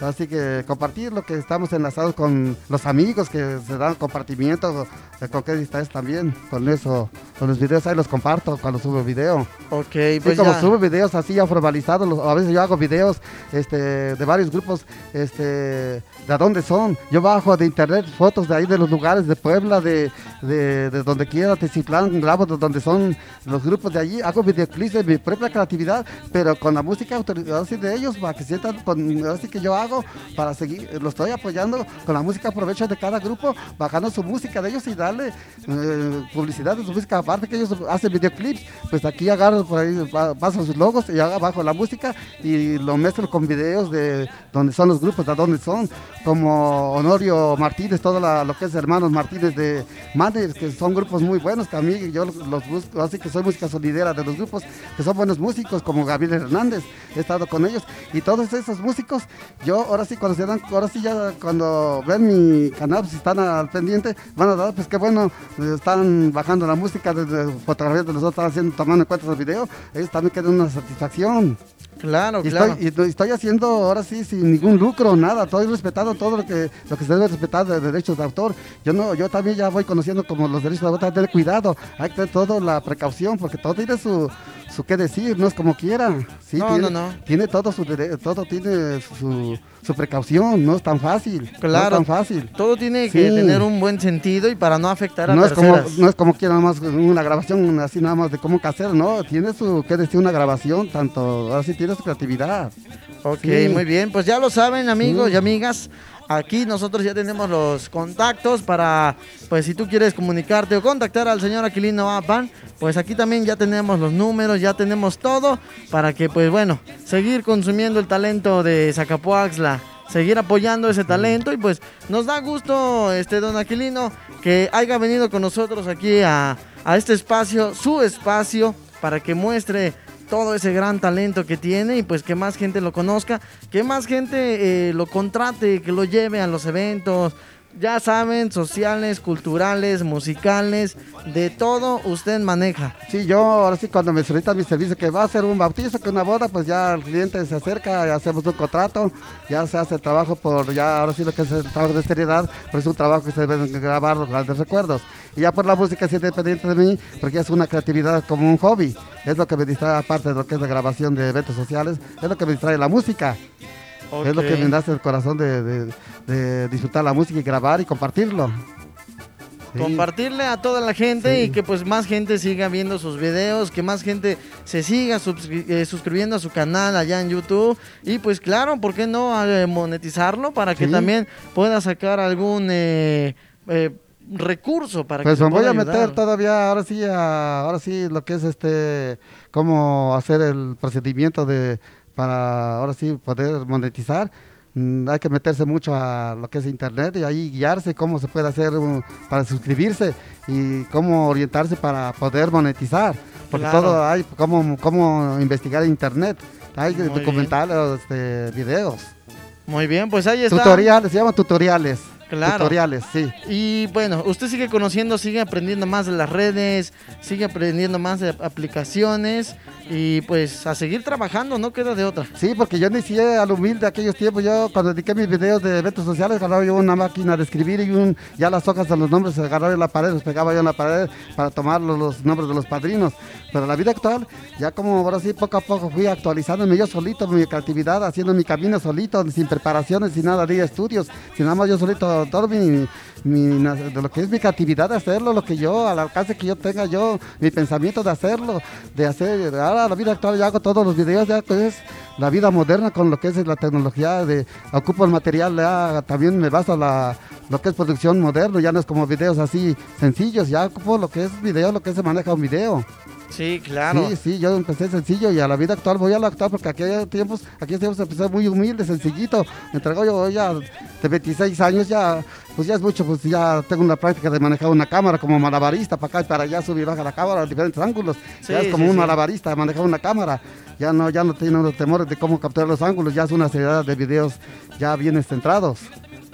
B: Así que compartir lo que estamos enlazados con los amigos que se dan compartimiento de cualquier distancia también. Con eso, con los videos ahí los comparto cuando subo video.
A: Ok,
B: pues como subo videos así ya formalizados, a veces yo hago videos este, de varios grupos, este, de dónde son. Yo bajo de internet fotos de ahí de los lugares de Puebla, de, de, de donde quiera, Teciplán, grabo de donde son los grupos de allí. Hago videoclips de mi propia creatividad, pero con la música autorizada de ellos, para que sientan, con, así que yo hago para seguir, lo estoy apoyando con la música, aprovecho de cada grupo, bajando su música de ellos y darle eh, publicidad de su música, aparte que ellos hacen videoclips, pues aquí agarro por ahí, paso sus logos y hago bajo la música y lo mezclo con videos de donde son los grupos, de dónde son, como Honorio Martínez, todo lo que es Hermanos Martínez de Manes, que son grupos muy buenos, que a mí yo los busco, así que soy música solidera de los grupos, que son buenos músicos, como Gabriel Hernández, he estado con ellos, y todos esos músicos, yo ahora sí, cuando se dan, ahora sí ya cuando ven mi canal, pues, si están al pendiente, van a dar, pues qué bueno, están bajando la música, desde fotografías de nosotros, están haciendo, tomando en cuenta el video, ellos también quedan una satisfacción.
A: Claro, claro.
B: Estoy, y estoy haciendo ahora sí sin ningún lucro, nada. Estoy respetando todo lo que lo que se debe respetar de derechos de autor. Yo no, yo también ya voy conociendo como los derechos de autor, hay que tener cuidado, hay que tener toda la precaución, porque todo tiene su, su qué decir, no es como quiera. Sí,
A: No,
B: tiene,
A: no, no.
B: Tiene todo su dere- todo tiene su, su precaución, no es tan fácil. No es
A: Claro.
B: tan fácil.
A: Todo tiene que
B: Sí.
A: tener un buen sentido y para no afectar a
B: No es, como,
A: terceras.
B: no es como quiera nada más una grabación así nada más de cómo hacer, no, tiene su qué decir una grabación, tanto, así tiene su creatividad.
A: Ok,
B: Sí.
A: muy bien. Pues ya lo saben, amigos
B: Sí.
A: y amigas. Aquí nosotros ya tenemos los contactos para, pues si tú quieres comunicarte o contactar al señor Aquilino Apan, pues aquí también ya tenemos los números, ya tenemos todo para que, pues bueno, seguir consumiendo el talento de Zacapuaxla, seguir apoyando ese talento y pues nos da gusto, este don Aquilino, que haya venido con nosotros aquí a, a este espacio, su espacio, para que muestre todo ese gran talento que tiene y pues que más gente lo conozca, que más gente eh, lo contrate, que lo lleve a los eventos, ya saben, sociales, culturales, musicales, de todo usted maneja.
B: Sí, yo ahora sí cuando me solicita mi servicio que va a ser un bautizo, que una boda, pues ya el cliente se acerca, hacemos un contrato, ya se hace el trabajo por, ya ahora sí lo que es el trabajo de seriedad, pues es un trabajo que se debe grabar los grandes recuerdos. Y ya por la música es independiente de mí, porque es una creatividad como un hobby, es lo que me distrae aparte de lo que es la grabación de eventos sociales, es lo que me distrae la música. Es lo que me nace el corazón de, de- de disfrutar la música y grabar y compartirlo. Sí.
A: Compartirle a toda la gente
B: Sí.
A: y que pues más gente siga viendo sus videos, que más gente se siga subscri- eh, suscribiendo a su canal allá en YouTube y pues claro, ¿por qué no eh, monetizarlo para que
B: Sí.
A: también pueda sacar algún eh, recurso para
B: Pues
A: que
B: me voy a meter
A: ayudar?
B: todavía, ahora sí, a- ahora sí, lo que es este, cómo hacer el procedimiento de, para ahora sí poder monetizar. Mm, hay que meterse mucho a lo que es internet y ahí guiarse cómo se puede hacer para suscribirse y cómo orientarse para poder monetizar. Porque
A: Claro.
B: todo hay, cómo, cómo investigar en internet. Hay
A: Muy
B: documentales, este, videos.
A: Muy bien, pues ahí está.
B: Tutoriales, se llaman tutoriales.
A: Claro.
B: Tutoriales, sí.
A: Y bueno, usted sigue conociendo, sigue aprendiendo más de las redes, sigue aprendiendo más de aplicaciones y pues a seguir trabajando, no queda de otra.
B: Sí, porque yo inicié al humilde de aquellos tiempos. Yo cuando dediqué mis videos de eventos sociales, agarraba yo una máquina de escribir y un, ya las hojas de los nombres se agarraba en la pared, los pegaba yo en la pared para tomar los, los nombres de los padrinos. Pero la vida actual, ya como ahora sí, poco a poco fui actualizándome yo solito, mi creatividad, haciendo mi camino solito, sin preparaciones, sin nada de estudios, sin nada más yo solito, todo mi, de lo que es mi creatividad de hacerlo, lo que yo, al alcance que yo tenga yo, mi pensamiento de hacerlo, de hacer, ahora la vida actual ya hago todos los videos, ya que es la vida moderna con lo que es la tecnología, de ocupo el material, ya también me baso la, lo que es producción moderno, ya no es como videos así sencillos, ya ocupo lo que es video, lo que se maneja un video.
A: Sí, claro.
B: Sí, sí, yo empecé sencillo y a la vida actual voy a la actual porque aquí hay tiempos, aquí tiempos empecé muy humilde, sencillito. Me entregó yo ya de 26 años, ya, pues ya es mucho, pues ya tengo una práctica de manejar una cámara como malabarista para acá y para allá, subir y bajar la cámara a diferentes ángulos. ya es como
A: sí,
B: un malabarista manejar una cámara. Ya no, ya no tiene los temores de cómo capturar los ángulos, ya es una seriedad de videos ya bien centrados.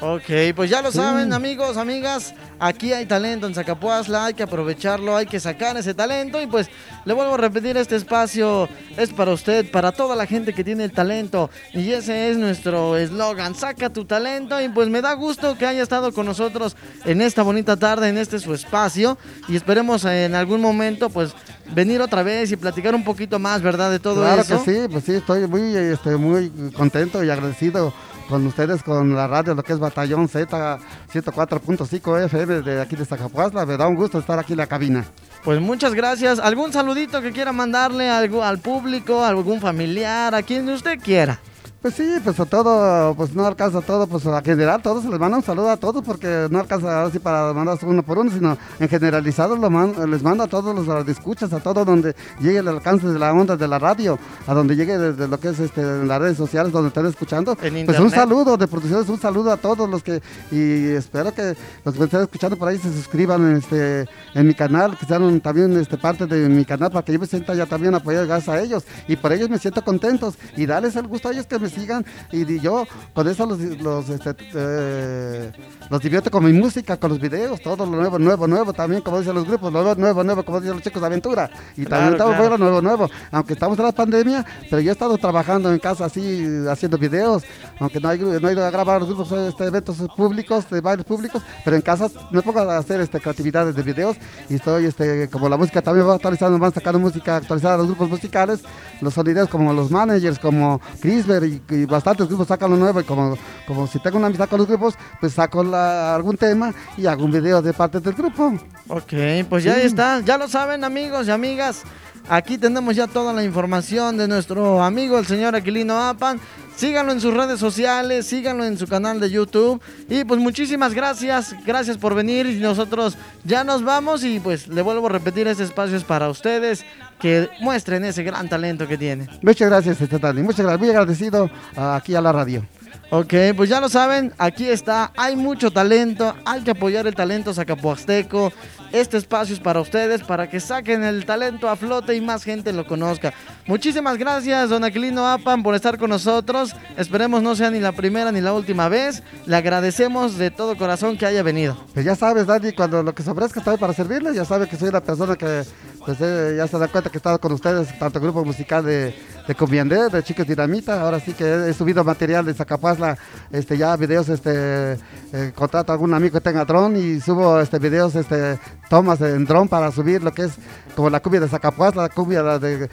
A: Ok, pues ya lo saben amigos, amigas, aquí hay talento en Zacapuazla, hay que aprovecharlo, hay que sacar ese talento y pues le vuelvo a repetir, este espacio es para usted, para toda la gente que tiene el talento y ese es nuestro eslogan, saca tu talento y pues me da gusto que haya estado con nosotros en esta bonita tarde, en este su espacio y esperemos en algún momento pues venir otra vez y platicar un poquito más, ¿verdad? De todo
B: claro
A: eso.
B: que sí, pues sí, estoy muy, este, muy contento y agradecido con ustedes, con la radio, lo que es Batallón Z 104.5 FM de aquí de Zacapuazla. Me da un gusto estar aquí en la cabina.
A: Pues muchas gracias. ¿Algún saludito que quiera mandarle a algo- al público, a algún familiar, a quien usted quiera?
B: Pues sí, pues a todo, pues no alcanza todo, pues a general todos les manda un saludo a todos porque no alcanza así para mandar uno por uno, sino en generalizado lo man- les mando a todos los escuchas, a todo donde llegue el alcance de la onda de la radio, a donde llegue desde lo que es este, en las redes sociales donde estén escuchando.
A: En
B: pues un saludo de producciones, un saludo a todos los que, y espero que los que estén escuchando por ahí se suscriban este, en mi canal, que sean también este, parte de mi canal para que yo me sienta ya también apoyado gracias a ellos y por ellos me siento contentos y darles el gusto a ellos que me sigan. Y, yo con eso los, los, este, eh, los divierto con mi música, con los videos, todo lo nuevo, nuevo, nuevo, también como dicen los grupos, lo nuevo, nuevo, como dicen los chicos de aventura. Y también estamos fuera nuevo, nuevo. Aunque estamos en la pandemia, pero yo he estado trabajando en casa así, haciendo videos, aunque no, hay, no he ido a grabar los grupos, este, eventos públicos, de bailes públicos, pero en casa me pongo a hacer este, creatividades de videos y estoy, este, como la música también va actualizando, van sacando música actualizada los grupos musicales, los sonideros como los managers, como Crisber y, bastantes grupos sacan lo nuevo y como, como si tengo una amistad con los grupos, pues saco algún tema y hago un video de parte del grupo.
A: Ok, pues ya está, ya lo saben amigos y amigas. Aquí tenemos ya toda la información de nuestro amigo el señor Aquilino Apan. Síganlo en sus redes sociales, síganlo en su canal de YouTube. Y pues muchísimas gracias, gracias por venir. Y nosotros ya nos vamos y pues le vuelvo a repetir, este espacio es para ustedes que muestren ese gran talento que tienen.
B: Muchas gracias, Tani. Muchas gracias, muy agradecido aquí a la radio.
A: Ok, pues ya lo saben, aquí está, hay mucho talento, hay que apoyar el talento zacapuasteco. Este espacio es para ustedes, para que saquen el talento a flote y más gente lo conozca. Muchísimas gracias, don Aquilino Apan, por estar con nosotros. Esperemos no sea ni la primera ni la última vez. Le agradecemos de todo corazón que haya venido.
B: Pues ya sabes, Dani, cuando lo que se ofrezca está para servirle, ya sabe que soy la persona que pues, eh, ya se da cuenta que he estado con ustedes, tanto el grupo musical de de de Chicos Dinamita. Ahora sí que he subido material de Zacapazla, este, ya videos, este, eh, contrato a algún amigo que tenga dron y subo este, videos, este, tomas en dron para subir lo que es como la cumbia de Zacapazla, la cumbia de,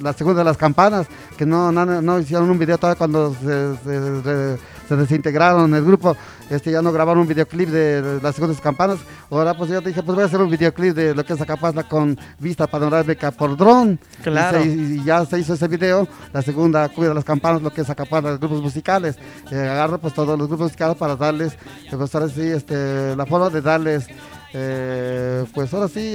B: la segunda de las campanas, que no, no, hicieron un video todavía cuando se se desintegraron el grupo, este, ya no grabaron un videoclip de, las segundas campanas. Ahora pues yo dije, pues voy a hacer un videoclip de lo que es Acapazla con vista panorámica por dron.
A: Claro.
B: Y, ya se hizo ese video, la segunda cuida de las campanas, lo que es Acapazla, los grupos musicales. Eh, agarro pues todos los grupos musicales para darles, pues ahora sí, este, la forma de darles, eh, pues ahora sí,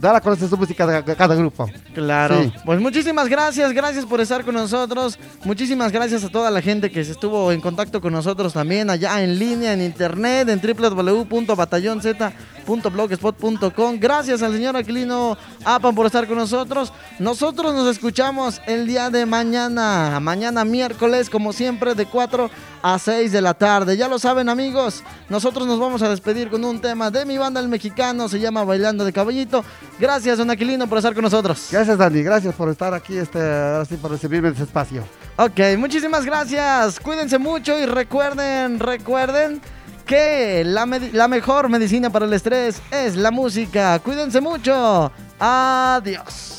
B: dar a conocer su música de cada grupo.
A: Claro. Pues muchísimas gracias, gracias por estar con nosotros. Muchísimas gracias a toda la gente que se estuvo en contacto con nosotros también allá en línea, en internet, en www.batallonz.blogspot.com. Gracias al señor Aquilino Apan por estar con nosotros. Nosotros nos escuchamos el día de mañana, mañana miércoles, como siempre, de 4 a 6 de la tarde. Ya lo saben, amigos. Nosotros nos vamos a despedir con un tema de mi banda El Mexicano, se llama Bailando de Caballito. Gracias, don Aquilino, por estar con nosotros.
B: Gracias, Dani. Gracias por estar aquí, este, así por recibirme en este espacio.
A: Ok, muchísimas gracias. Cuídense mucho y recuerden, recuerden que la, la mejor medicina para el estrés es la música. Cuídense mucho. Adiós.